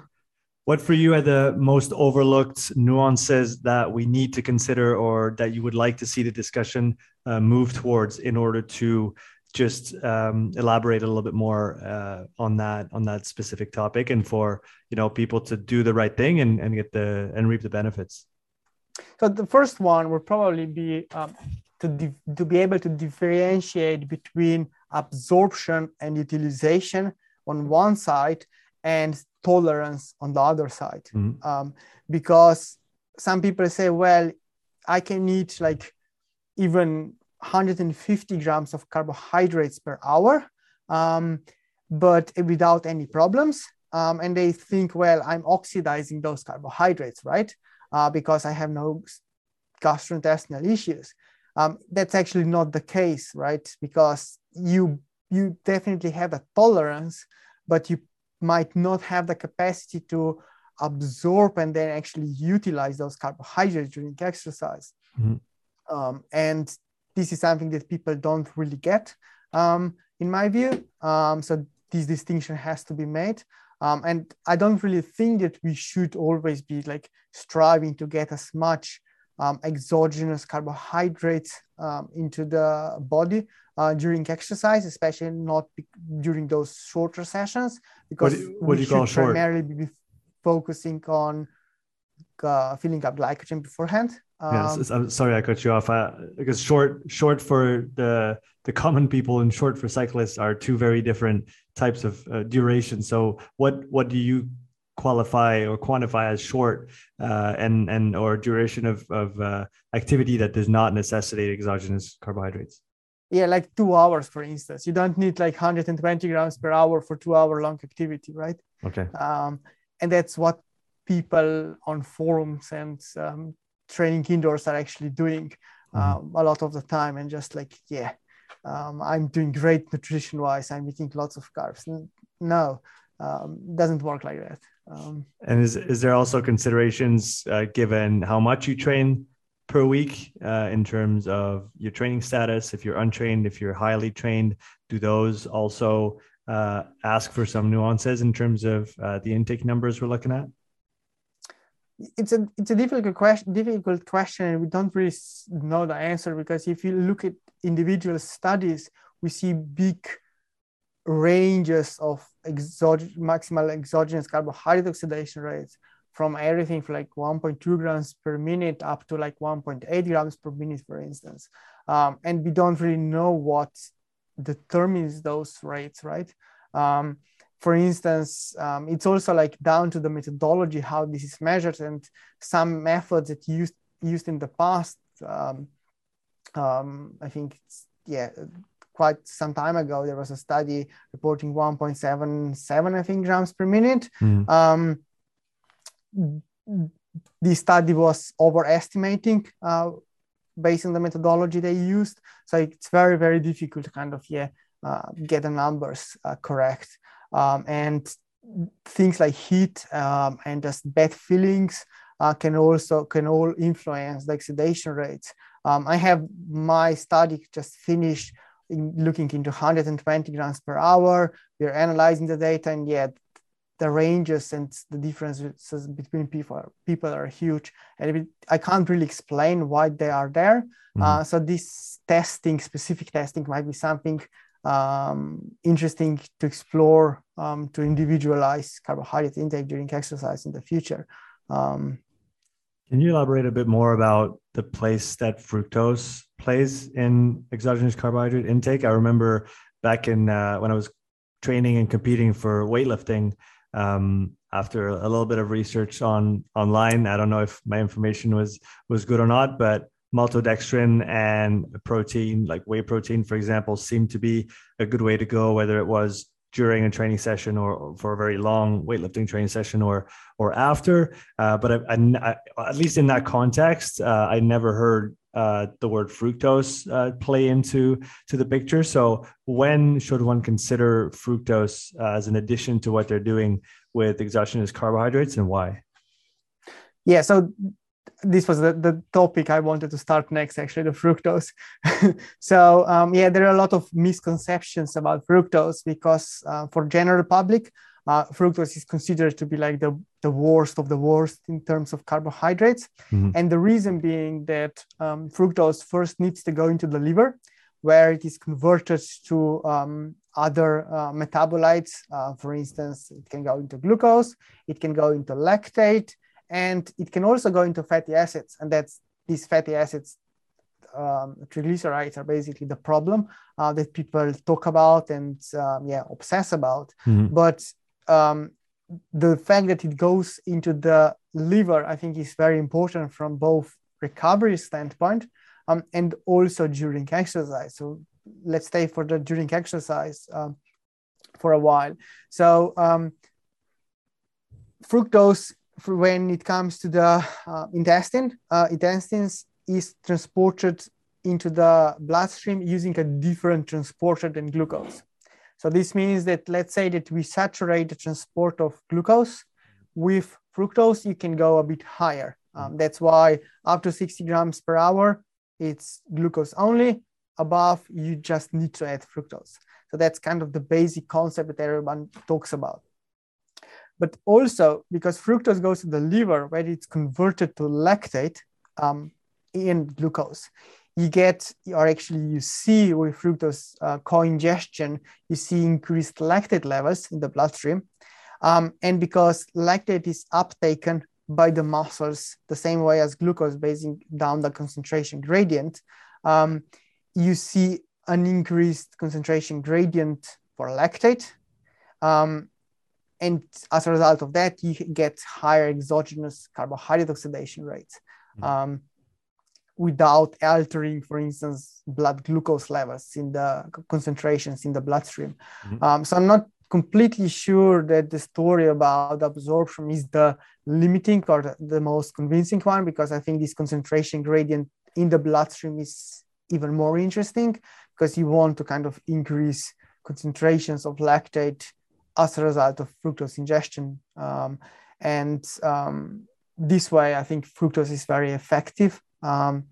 Speaker 2: what for you are the most overlooked nuances that we need to consider or that you would like to see the discussion uh, move towards in order to just um, elaborate a little bit more uh, on that on that specific topic and for you know people to do the right thing and, and get the and reap the benefits
Speaker 1: so the first one would probably be um, to, di- to be able to differentiate between absorption and utilization on one side and tolerance on the other side mm-hmm. um, because some people say well i can eat like even 150 grams of carbohydrates per hour. Um, but without any problems. Um, and they think, well, I'm oxidizing those carbohydrates, right? Uh, because I have no gastrointestinal issues. Um, that's actually not the case, right? Because you you definitely have a tolerance, but you might not have the capacity to absorb and then actually utilize those carbohydrates during exercise. Mm-hmm. Um, and this is something that people don't really get, um, in my view. Um, so this distinction has to be made. Um, and I don't really think that we should always be like striving to get as much um, exogenous carbohydrates um, into the body uh, during exercise, especially not during those shorter sessions, because what, do, what we should primarily be focusing on uh, filling up glycogen beforehand.
Speaker 2: Um, yes, I'm sorry I cut you off. Uh, because short, short for the the common people and short for cyclists are two very different types of uh, duration. So, what what do you qualify or quantify as short uh, and and or duration of of uh, activity that does not necessitate exogenous carbohydrates?
Speaker 1: Yeah, like two hours, for instance. You don't need like 120 grams per hour for two hour long activity, right?
Speaker 2: Okay.
Speaker 1: Um, and that's what people on forums and um, training indoors are actually doing um, a lot of the time and just like yeah um, i'm doing great nutrition wise i'm eating lots of carbs. No um, doesn't work like that. Um,
Speaker 2: and is, is there also considerations uh, given how much you train per week uh, in terms of your training status? If you're untrained if you're highly trained do those also uh, ask for some nuances in terms of uh, the intake numbers we're looking at
Speaker 1: it's a it's a difficult question difficult question and we don't really know the answer because if you look at individual studies we see big ranges of exog- maximal exogenous carbohydrate oxidation rates from everything from like 1.2 grams per minute up to like 1.8 grams per minute for instance. Um, and we don't really know what determines those rates right? Um, for instance, um, it's also like down to the methodology how this is measured and some methods that used used in the past. Um, um, I think it's yeah, quite some time ago there was a study reporting 1.77 I think grams per minute. Mm. the study was overestimating uh, based on the methodology they used, so it's very very difficult to kind of yeah uh, get the numbers uh, correct um, and things like heat um, and just bad feelings uh, can also can all influence the oxidation rates. Um, I have my study just finished in looking into 120 grams per hour. We're analyzing the data, and yet the ranges and the differences between people are, people are huge. And it, I can't really explain why they are there. Mm-hmm. Uh, so this testing, specific testing, might be something um, interesting to explore um, to individualize carbohydrate intake during exercise in the future. Um,
Speaker 2: Can you elaborate a bit more about the place that fructose plays in exogenous carbohydrate intake? I remember back in uh, when I was training and competing for weightlifting. Um, after a little bit of research on online, I don't know if my information was was good or not, but maltodextrin and protein, like whey protein, for example, seemed to be a good way to go, whether it was during a training session or, for a very long weightlifting training session or or after. Uh, but I, I, I, at least in that context, uh, I never heard uh, the word fructose uh, play into to the picture. So when should one consider fructose uh, as an addition to what they're doing with exogenous carbohydrates, and why?
Speaker 1: Yeah, so this was the, the topic I wanted to start next, actually, the fructose. [LAUGHS] so um, yeah, there are a lot of misconceptions about fructose because uh, for general public, uh, fructose is considered to be like the, the worst of the worst in terms of carbohydrates. Mm-hmm. And the reason being that um, fructose first needs to go into the liver, where it is converted to um, other uh, metabolites. Uh, for instance, it can go into glucose, it can go into lactate, and it can also go into fatty acids and that's these fatty acids um, triglycerides are basically the problem uh, that people talk about and um, yeah obsess about mm-hmm. but um, the fact that it goes into the liver i think is very important from both recovery standpoint um, and also during exercise so let's stay for the during exercise um, for a while. So um, fructose, when it comes to the uh, intestine, uh, intestines is transported into the bloodstream using a different transporter than glucose. So this means that let's say that we saturate the transport of glucose with fructose, you can go a bit higher. Um, that's why up to 60 grams per hour, it's glucose only. Above, you just need to add fructose. So that's kind of the basic concept that everyone talks about. But also because fructose goes to the liver where it's converted to lactate um, in glucose, you get, or actually you see with fructose uh, co-ingestion, you see increased lactate levels in the bloodstream. Um, and because lactate is uptaken by the muscles the same way as glucose basing down the concentration gradient, um, you see an increased concentration gradient for lactate. Um, and as a result of that, you get higher exogenous carbohydrate oxidation rates mm-hmm. um, without altering, for instance, blood glucose levels in the concentrations in the bloodstream. Mm-hmm. Um, so I'm not completely sure that the story about absorption is the limiting or the, the most convincing one because I think this concentration gradient in the bloodstream is even more interesting because you want to kind of increase concentrations of lactate as a result of fructose ingestion. Um, and um, this way, I think fructose is very effective um,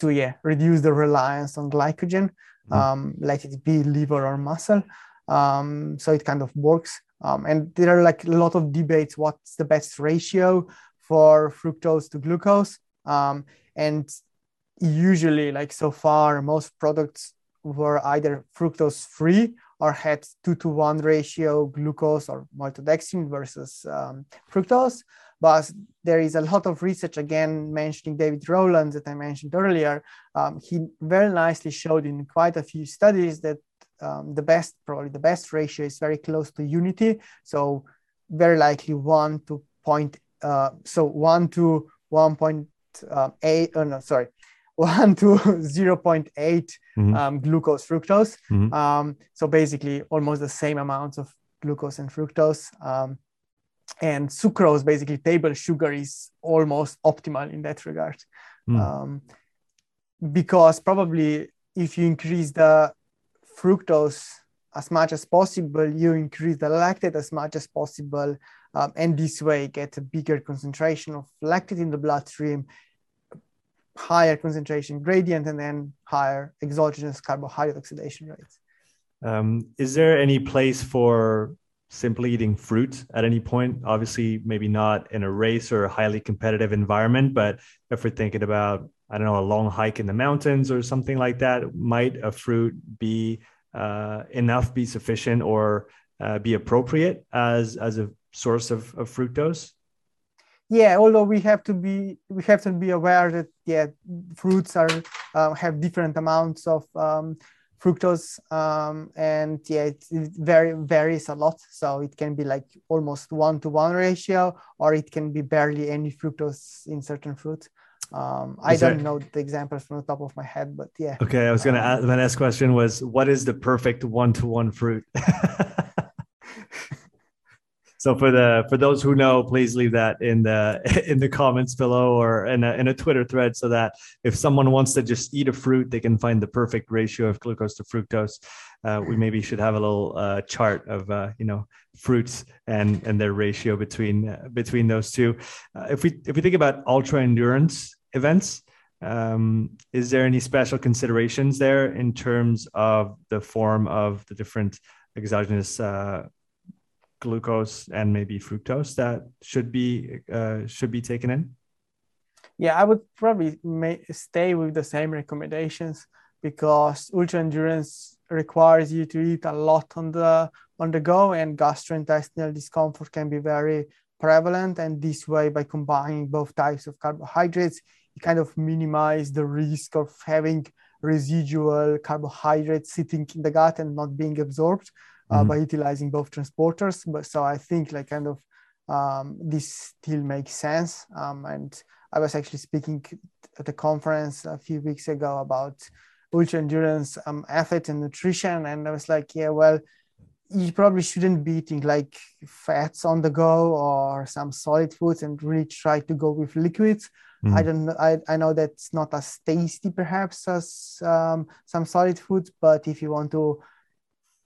Speaker 1: to yeah, reduce the reliance on glycogen, mm. let it be liver or muscle. Um, so it kind of works. Um, and there are like a lot of debates what's the best ratio for fructose to glucose. and usually like so far most products were either fructose free or had two to one ratio glucose or maltodextrin versus um, fructose. But there is a lot of research again mentioning David Rowlands that i mentioned earlier. Um, he very nicely showed in quite a few studies that um, the best probably the best ratio is very close to unity. So very likely one to point uh, so one to 1.8 uh, oh no sorry 1 to [LAUGHS] 0.8 mm-hmm. um, glucose fructose. Mm-hmm. Um, so basically almost the same amounts of glucose and fructose. Um, and sucrose, basically table sugar, is almost optimal in that regard. Mm. because probably if you increase the fructose as much as possible, you increase the lactate as much as possible. Um, and this way get a bigger concentration of lactate in the bloodstream higher concentration gradient and then higher exogenous carbohydrate oxidation rates.
Speaker 2: Um, is there any place for simply eating fruit at any point? Obviously, maybe not in a race or a highly competitive environment, but if we're thinking about, I don't know, a long hike in the mountains or something like that, might a fruit be uh, enough, be sufficient, or uh, be appropriate as as a source of, of fructose?
Speaker 1: Yeah although we have to be we have to be aware that yeah fruits are uh, have different amounts of um, fructose um, and yeah it, it very varies a lot so it can be like almost one to one ratio or it can be barely any fructose in certain fruits um, I don't know the examples from the top of my head, but yeah.
Speaker 2: Okay, I was gonna um, ask. My next question was, what is the perfect one-to-one fruit? [LAUGHS] So for the for those who know, please leave that in the [LAUGHS] in the comments below or in a, in a Twitter thread, so that if someone wants to just eat a fruit, they can find the perfect ratio of glucose to fructose. Uh, we maybe should have a little uh, chart of uh, you know fruits and and their ratio between uh, between those two. Uh, if we if we think about ultra endurance events, um, is there any special considerations there in terms of the form of the different exogenous uh, glucose and maybe fructose that should be uh, should be taken in?
Speaker 1: Yeah, I would probably may stay with the same recommendations because ultra endurance requires you to eat a lot on the on the go, and gastrointestinal discomfort can be very prevalent. And this way, by combining both types of carbohydrates, you kind of minimize the risk of having residual carbohydrates sitting in the gut and not being absorbed mm-hmm. by utilizing both transporters. But so I think like kind of um, this still makes sense. Um, and I was actually speaking at a conference a few weeks ago about ultra endurance um, and nutrition, and I was like, yeah, well, you probably shouldn't be eating like fats on the go or some solid foods and really try to go with liquids. Mm. I don't know. I, I know that's not as tasty perhaps as um, some solid foods, but if you want to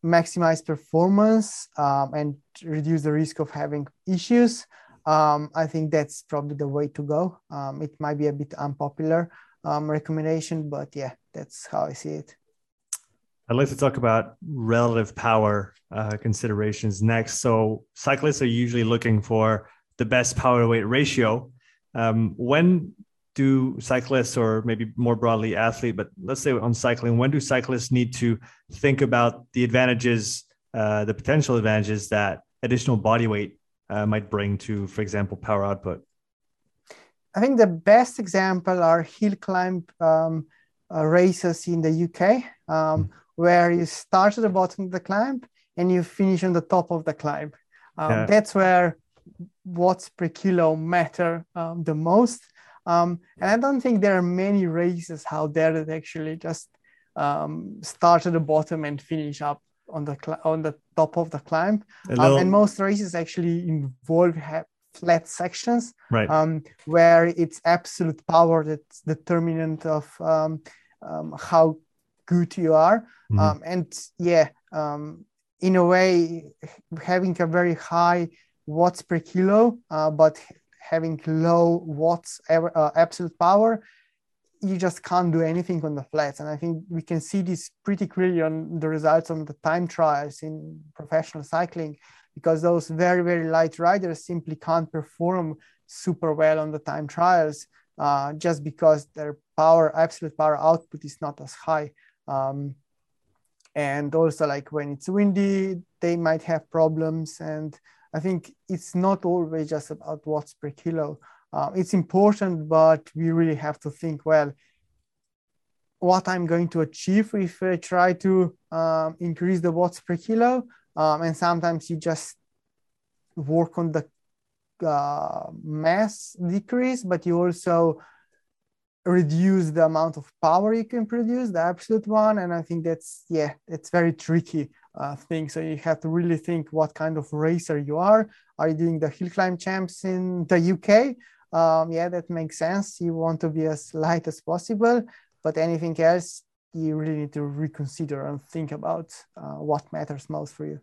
Speaker 1: maximize performance um, and reduce the risk of having issues, um, I think that's probably the way to go. Um, it might be a bit unpopular um, recommendation, but yeah, that's how I see it.
Speaker 2: I'd like to talk about relative power uh, considerations next. So, cyclists are usually looking for the best power weight ratio. Um, when do cyclists, or maybe more broadly, athlete, but let's say on cycling, when do cyclists need to think about the advantages, uh, the potential advantages that additional body weight uh, might bring to, for example, power output?
Speaker 1: I think the best example are hill climb um, uh, races in the UK. Um, mm where you start at the bottom of the climb and you finish on the top of the climb. Um, yeah. That's where watts per kilo matter um, the most. Um, and I don't think there are many races out there that actually just um, start at the bottom and finish up on the cl- on the top of the climb. Um, and most races actually involve ha- flat sections,
Speaker 2: right.
Speaker 1: Um, where it's absolute power that's determinant of how good you are. Mm-hmm. Um, and yeah, um, in a way, having a very high watts per kilo, uh, but having low watts uh, absolute power, you just can't do anything on the flats. And I think we can see this pretty clearly on the results on the time trials in professional cycling, because those very, very light riders simply can't perform super well on the time trials uh, just because their power, absolute power output is not as high. Um, and also like when it's windy they might have problems and i think it's not always just about watts per kilo. Uh, it's important but we really have to think well what i'm going to achieve if i try to um, increase the watts per kilo? Um, and sometimes you just work on the uh, mass decrease but you also reduce the amount of power you can produce, the absolute one. And I think that's, yeah, it's very tricky uh, thing. So you have to really think what kind of racer you are. Are you doing the hill climb champs in the UK? Um, yeah, that makes sense. You want to be as light as possible, but anything else, you really need to reconsider and think about uh, what matters most for you.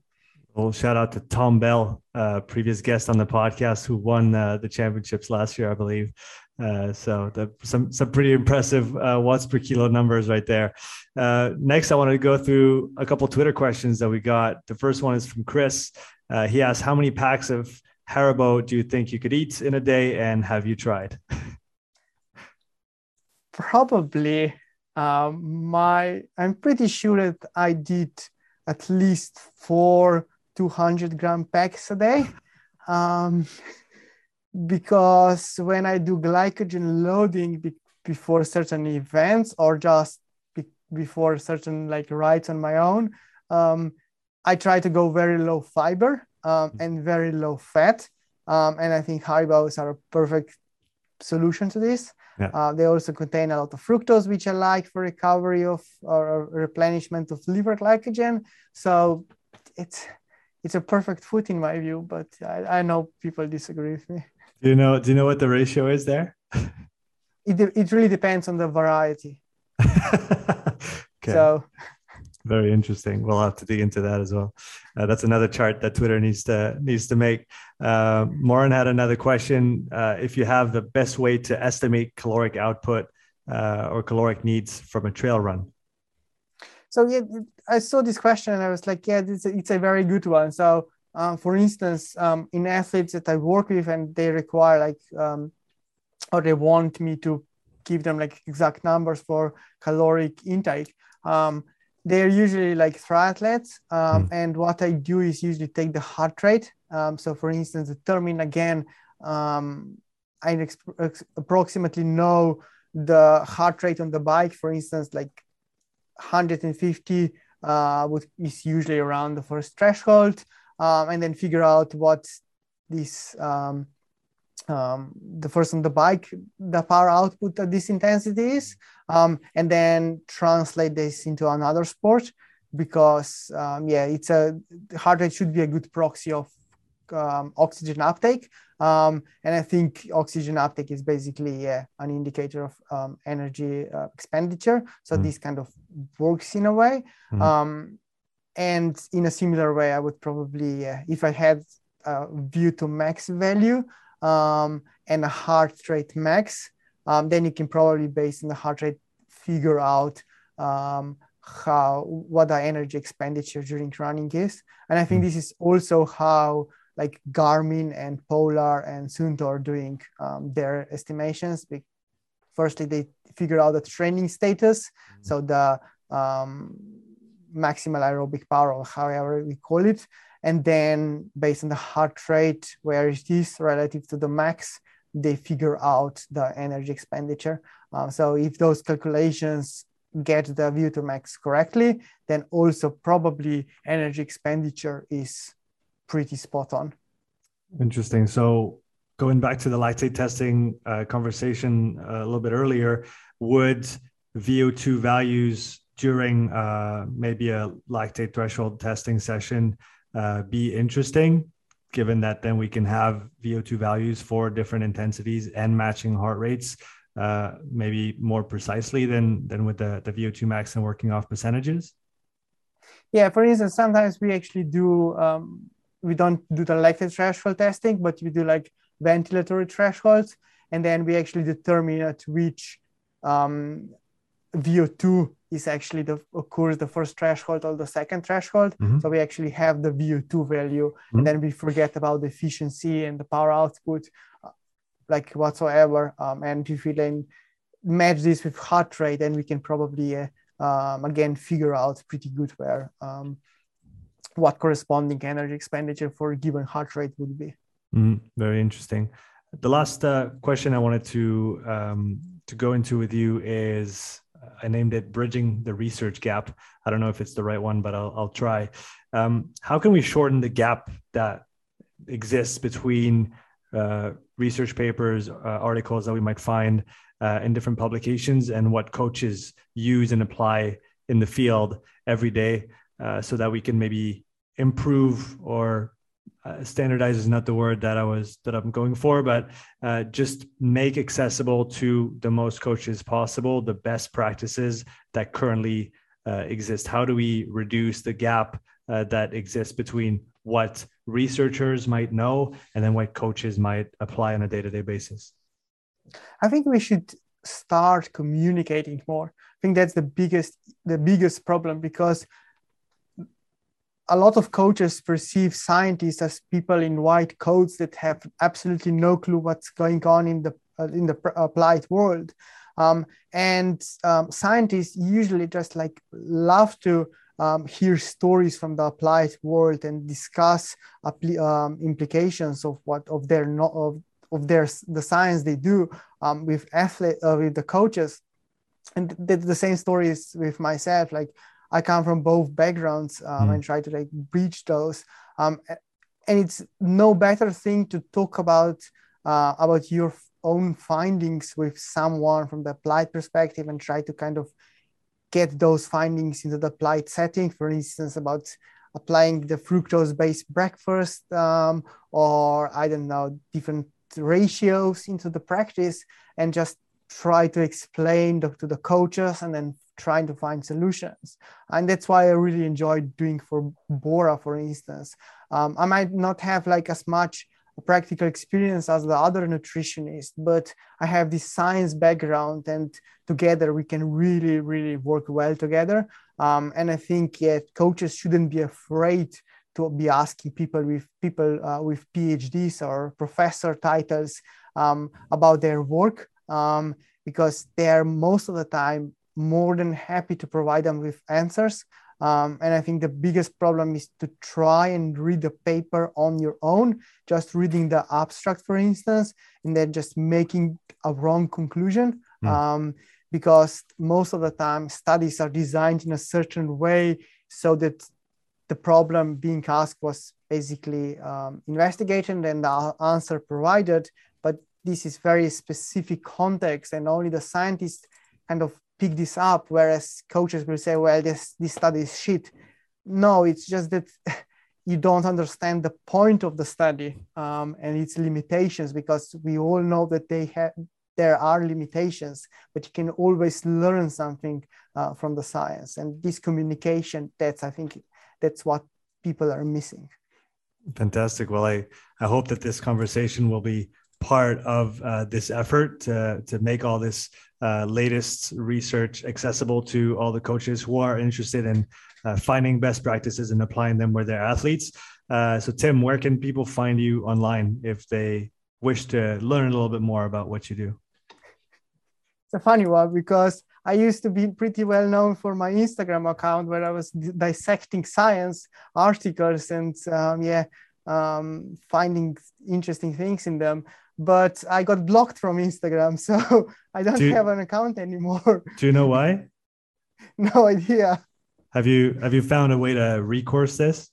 Speaker 2: Well, shout out to Tom Bell, uh, previous guest on the podcast, who won uh, the championships last year, I believe. Uh, so the, some some pretty impressive uh, watts per kilo numbers right there. Uh, next, I want to go through a couple Twitter questions that we got. The first one is from Chris. Uh, he asked, "How many packs of Haribo do you think you could eat in a day, and have you tried?" [LAUGHS]
Speaker 1: Probably, um, my I'm pretty sure that I did at least four 200 gram packs a day. Um, [LAUGHS] because when I do glycogen loading be- before certain events or just be- before certain like rides on my own, um, I try to go very low fiber um, and very low fat. Um, and I think Haribos are a perfect solution to this. Yeah. Uh, they also contain a lot of fructose, which I like for recovery of or replenishment of liver glycogen. So it's it's a perfect food in my view, but I, I know people disagree with me.
Speaker 2: Do you know? Do you know what the ratio is there?
Speaker 1: it it really depends on the variety. [LAUGHS] okay. So.
Speaker 2: Very interesting. We'll have to dig into that as well. Uh, that's another chart that Twitter needs to needs to make. Uh, Moran had another question. Uh, if you have the best way to estimate caloric output uh, or caloric needs from a trail run.
Speaker 1: So yeah, I saw this question and I was like, yeah, it's it's a very good one. So um, for instance, um, in athletes that I work with and they require like, um, or they want me to give them like exact numbers for caloric intake. Um, they're usually like triathletes. Mm. And what I do is usually take the heart rate. Um, so for instance, determine again, I ex- ex- approximately know the heart rate on the bike, for instance, like 150 uh, is usually around the first threshold um, and then figure out what this um, um, the first on the bike the power output at this intensity is um, and then translate this into another sport because um, yeah, it's a heart rate should be a good proxy of um, oxygen uptake. Um, and I think oxygen uptake is basically yeah, an indicator of um, energy uh, expenditure. So mm. this kind of works in a way. Mm. And in a similar way, I would probably, uh, if I had a VO2 max value um, and a heart rate max, um, then you can probably, based on the heart rate, figure out um, how what the energy expenditure during running is. And I think mm. this is also how like Garmin and Polar and Suunto are doing um, their estimations. Firstly, they figure out the training status, mm-hmm. so the um, maximal aerobic power, or however we call it, and then based on the heart rate, where it is relative to the max, they figure out the energy expenditure. Uh, so if those calculations get the VO2 max correctly, then also probably energy expenditure is pretty spot on.
Speaker 2: Interesting. So going back to the lactate testing uh, conversation uh, a little bit earlier, would VO2 values during uh, maybe a lactate threshold testing session uh, be interesting, given that then we can have VO2 values for different intensities and matching heart rates, uh, maybe more precisely than than with the, the VO2 max and working off percentages?
Speaker 1: Yeah, for instance, sometimes we actually do um, we don't do the lactate threshold testing, but we do like ventilatory thresholds, and then we actually determine at which um, VO2 is actually the occurs the first threshold or the second threshold. Mm-hmm. So we actually have the VO2 value, mm-hmm. and then we forget about the efficiency and the power output, uh, like whatsoever. Um, and if we then match this with heart rate, then we can probably uh, um, again figure out pretty good where um, what corresponding energy expenditure for a given heart rate would be.
Speaker 2: Mm, very interesting. The last uh, question I wanted to um, to go into with you is I named it bridging the research gap. I don't know if it's the right one, but I'll, I'll try. Um, how can we shorten the gap that exists between uh, research papers, uh, articles that we might find uh, in different publications, and what coaches use and apply in the field every day, uh, so that we can maybe improve or uh, standardize is not the word that I was that I'm going for, but uh, just make accessible to the most coaches possible the best practices that currently uh, exist. How do we reduce the gap uh, that exists between what researchers might know and then what coaches might apply on a day-to-day basis?
Speaker 1: I think we should start communicating more. I think that's the biggest the biggest problem because a lot of coaches perceive scientists as people in white coats that have absolutely no clue what's going on in the uh, in the applied world. Um, and um, scientists usually just like love to um, hear stories from the applied world and discuss um, implications of what of their no, of, of their the science they do um, with athlete uh, with the coaches. And the, the same stories with myself like I come from both backgrounds um, mm. and try to like bridge those. Um, and it's no better thing to talk about uh, about your own findings with someone from the applied perspective and try to kind of get those findings into the applied setting. For instance, about applying the fructose-based breakfast um, or I don't know different ratios into the practice and just try to explain the, to the coaches and then trying to find solutions. And that's why I really enjoyed doing for Bora, for instance. Um, I might not have like as much practical experience as the other nutritionist, but I have this science background, and together we can really, really work well together. Um, and I think yeah, coaches shouldn't be afraid to be asking people with people uh, with PhDs or professor titles um, about their work um, because they are most of the time more than happy to provide them with answers. Um, and I think the biggest problem is to try and read the paper on your own, just reading the abstract, for instance, and then just making a wrong conclusion. Mm. Um, because most of the time, studies are designed in a certain way so that the problem being asked was basically um, investigated and the answer provided. But this is very specific context, and only the scientists kind of pick this up whereas coaches will say well this this study is shit. No it's just that [LAUGHS] you don't understand the point of the study um, and its limitations because we all know that they have there are limitations but you can always learn something uh, from the science. And this communication that's i think that's what people are missing.
Speaker 2: Fantastic. Well i i hope that this conversation will be part of uh, this effort to, to make all this uh, latest research accessible to all the coaches who are interested in uh, finding best practices and applying them where they're athletes. Uh, so, Tim, where can people find you online if they wish to learn a little bit more about what you do?
Speaker 1: It's a funny one because I used to be pretty well known for my Instagram account where I was dissecting science articles and um, yeah, um, finding interesting things in them but I got blocked from Instagram, [LAUGHS] so I don't do have an account anymore. [LAUGHS]
Speaker 2: Do you know why? [LAUGHS]
Speaker 1: no idea.
Speaker 2: Have you have you found a way to recourse this?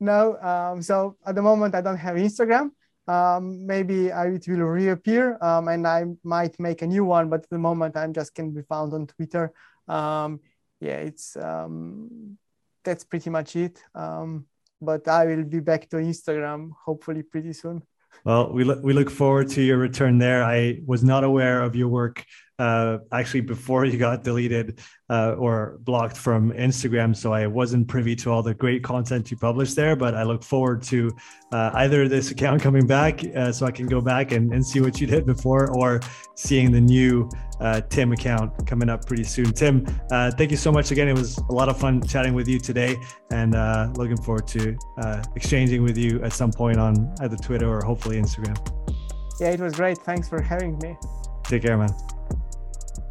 Speaker 1: No. Um, so at the moment, I don't have Instagram. Um, maybe I, it will reappear, um, and I might make a new one. But at the moment, I'm just can be found on Twitter. Um, yeah, it's um, that's pretty much it. Um, but I will be back to Instagram hopefully pretty soon.
Speaker 2: Well, we look we look forward to your return there. I was not aware of your work uh, actually before you got deleted uh, or blocked from Instagram. So I wasn't privy to all the great content you published there, but I look forward to uh, either this account coming back uh, so I can go back and, and see what you did before or seeing the new uh, Tim account coming up pretty soon. Tim, uh, thank you so much again. It was a lot of fun chatting with you today and looking forward to exchanging with you at some point on either Twitter or hopefully Instagram.
Speaker 1: Yeah, it was great. Thanks for having me.
Speaker 2: Take care, man.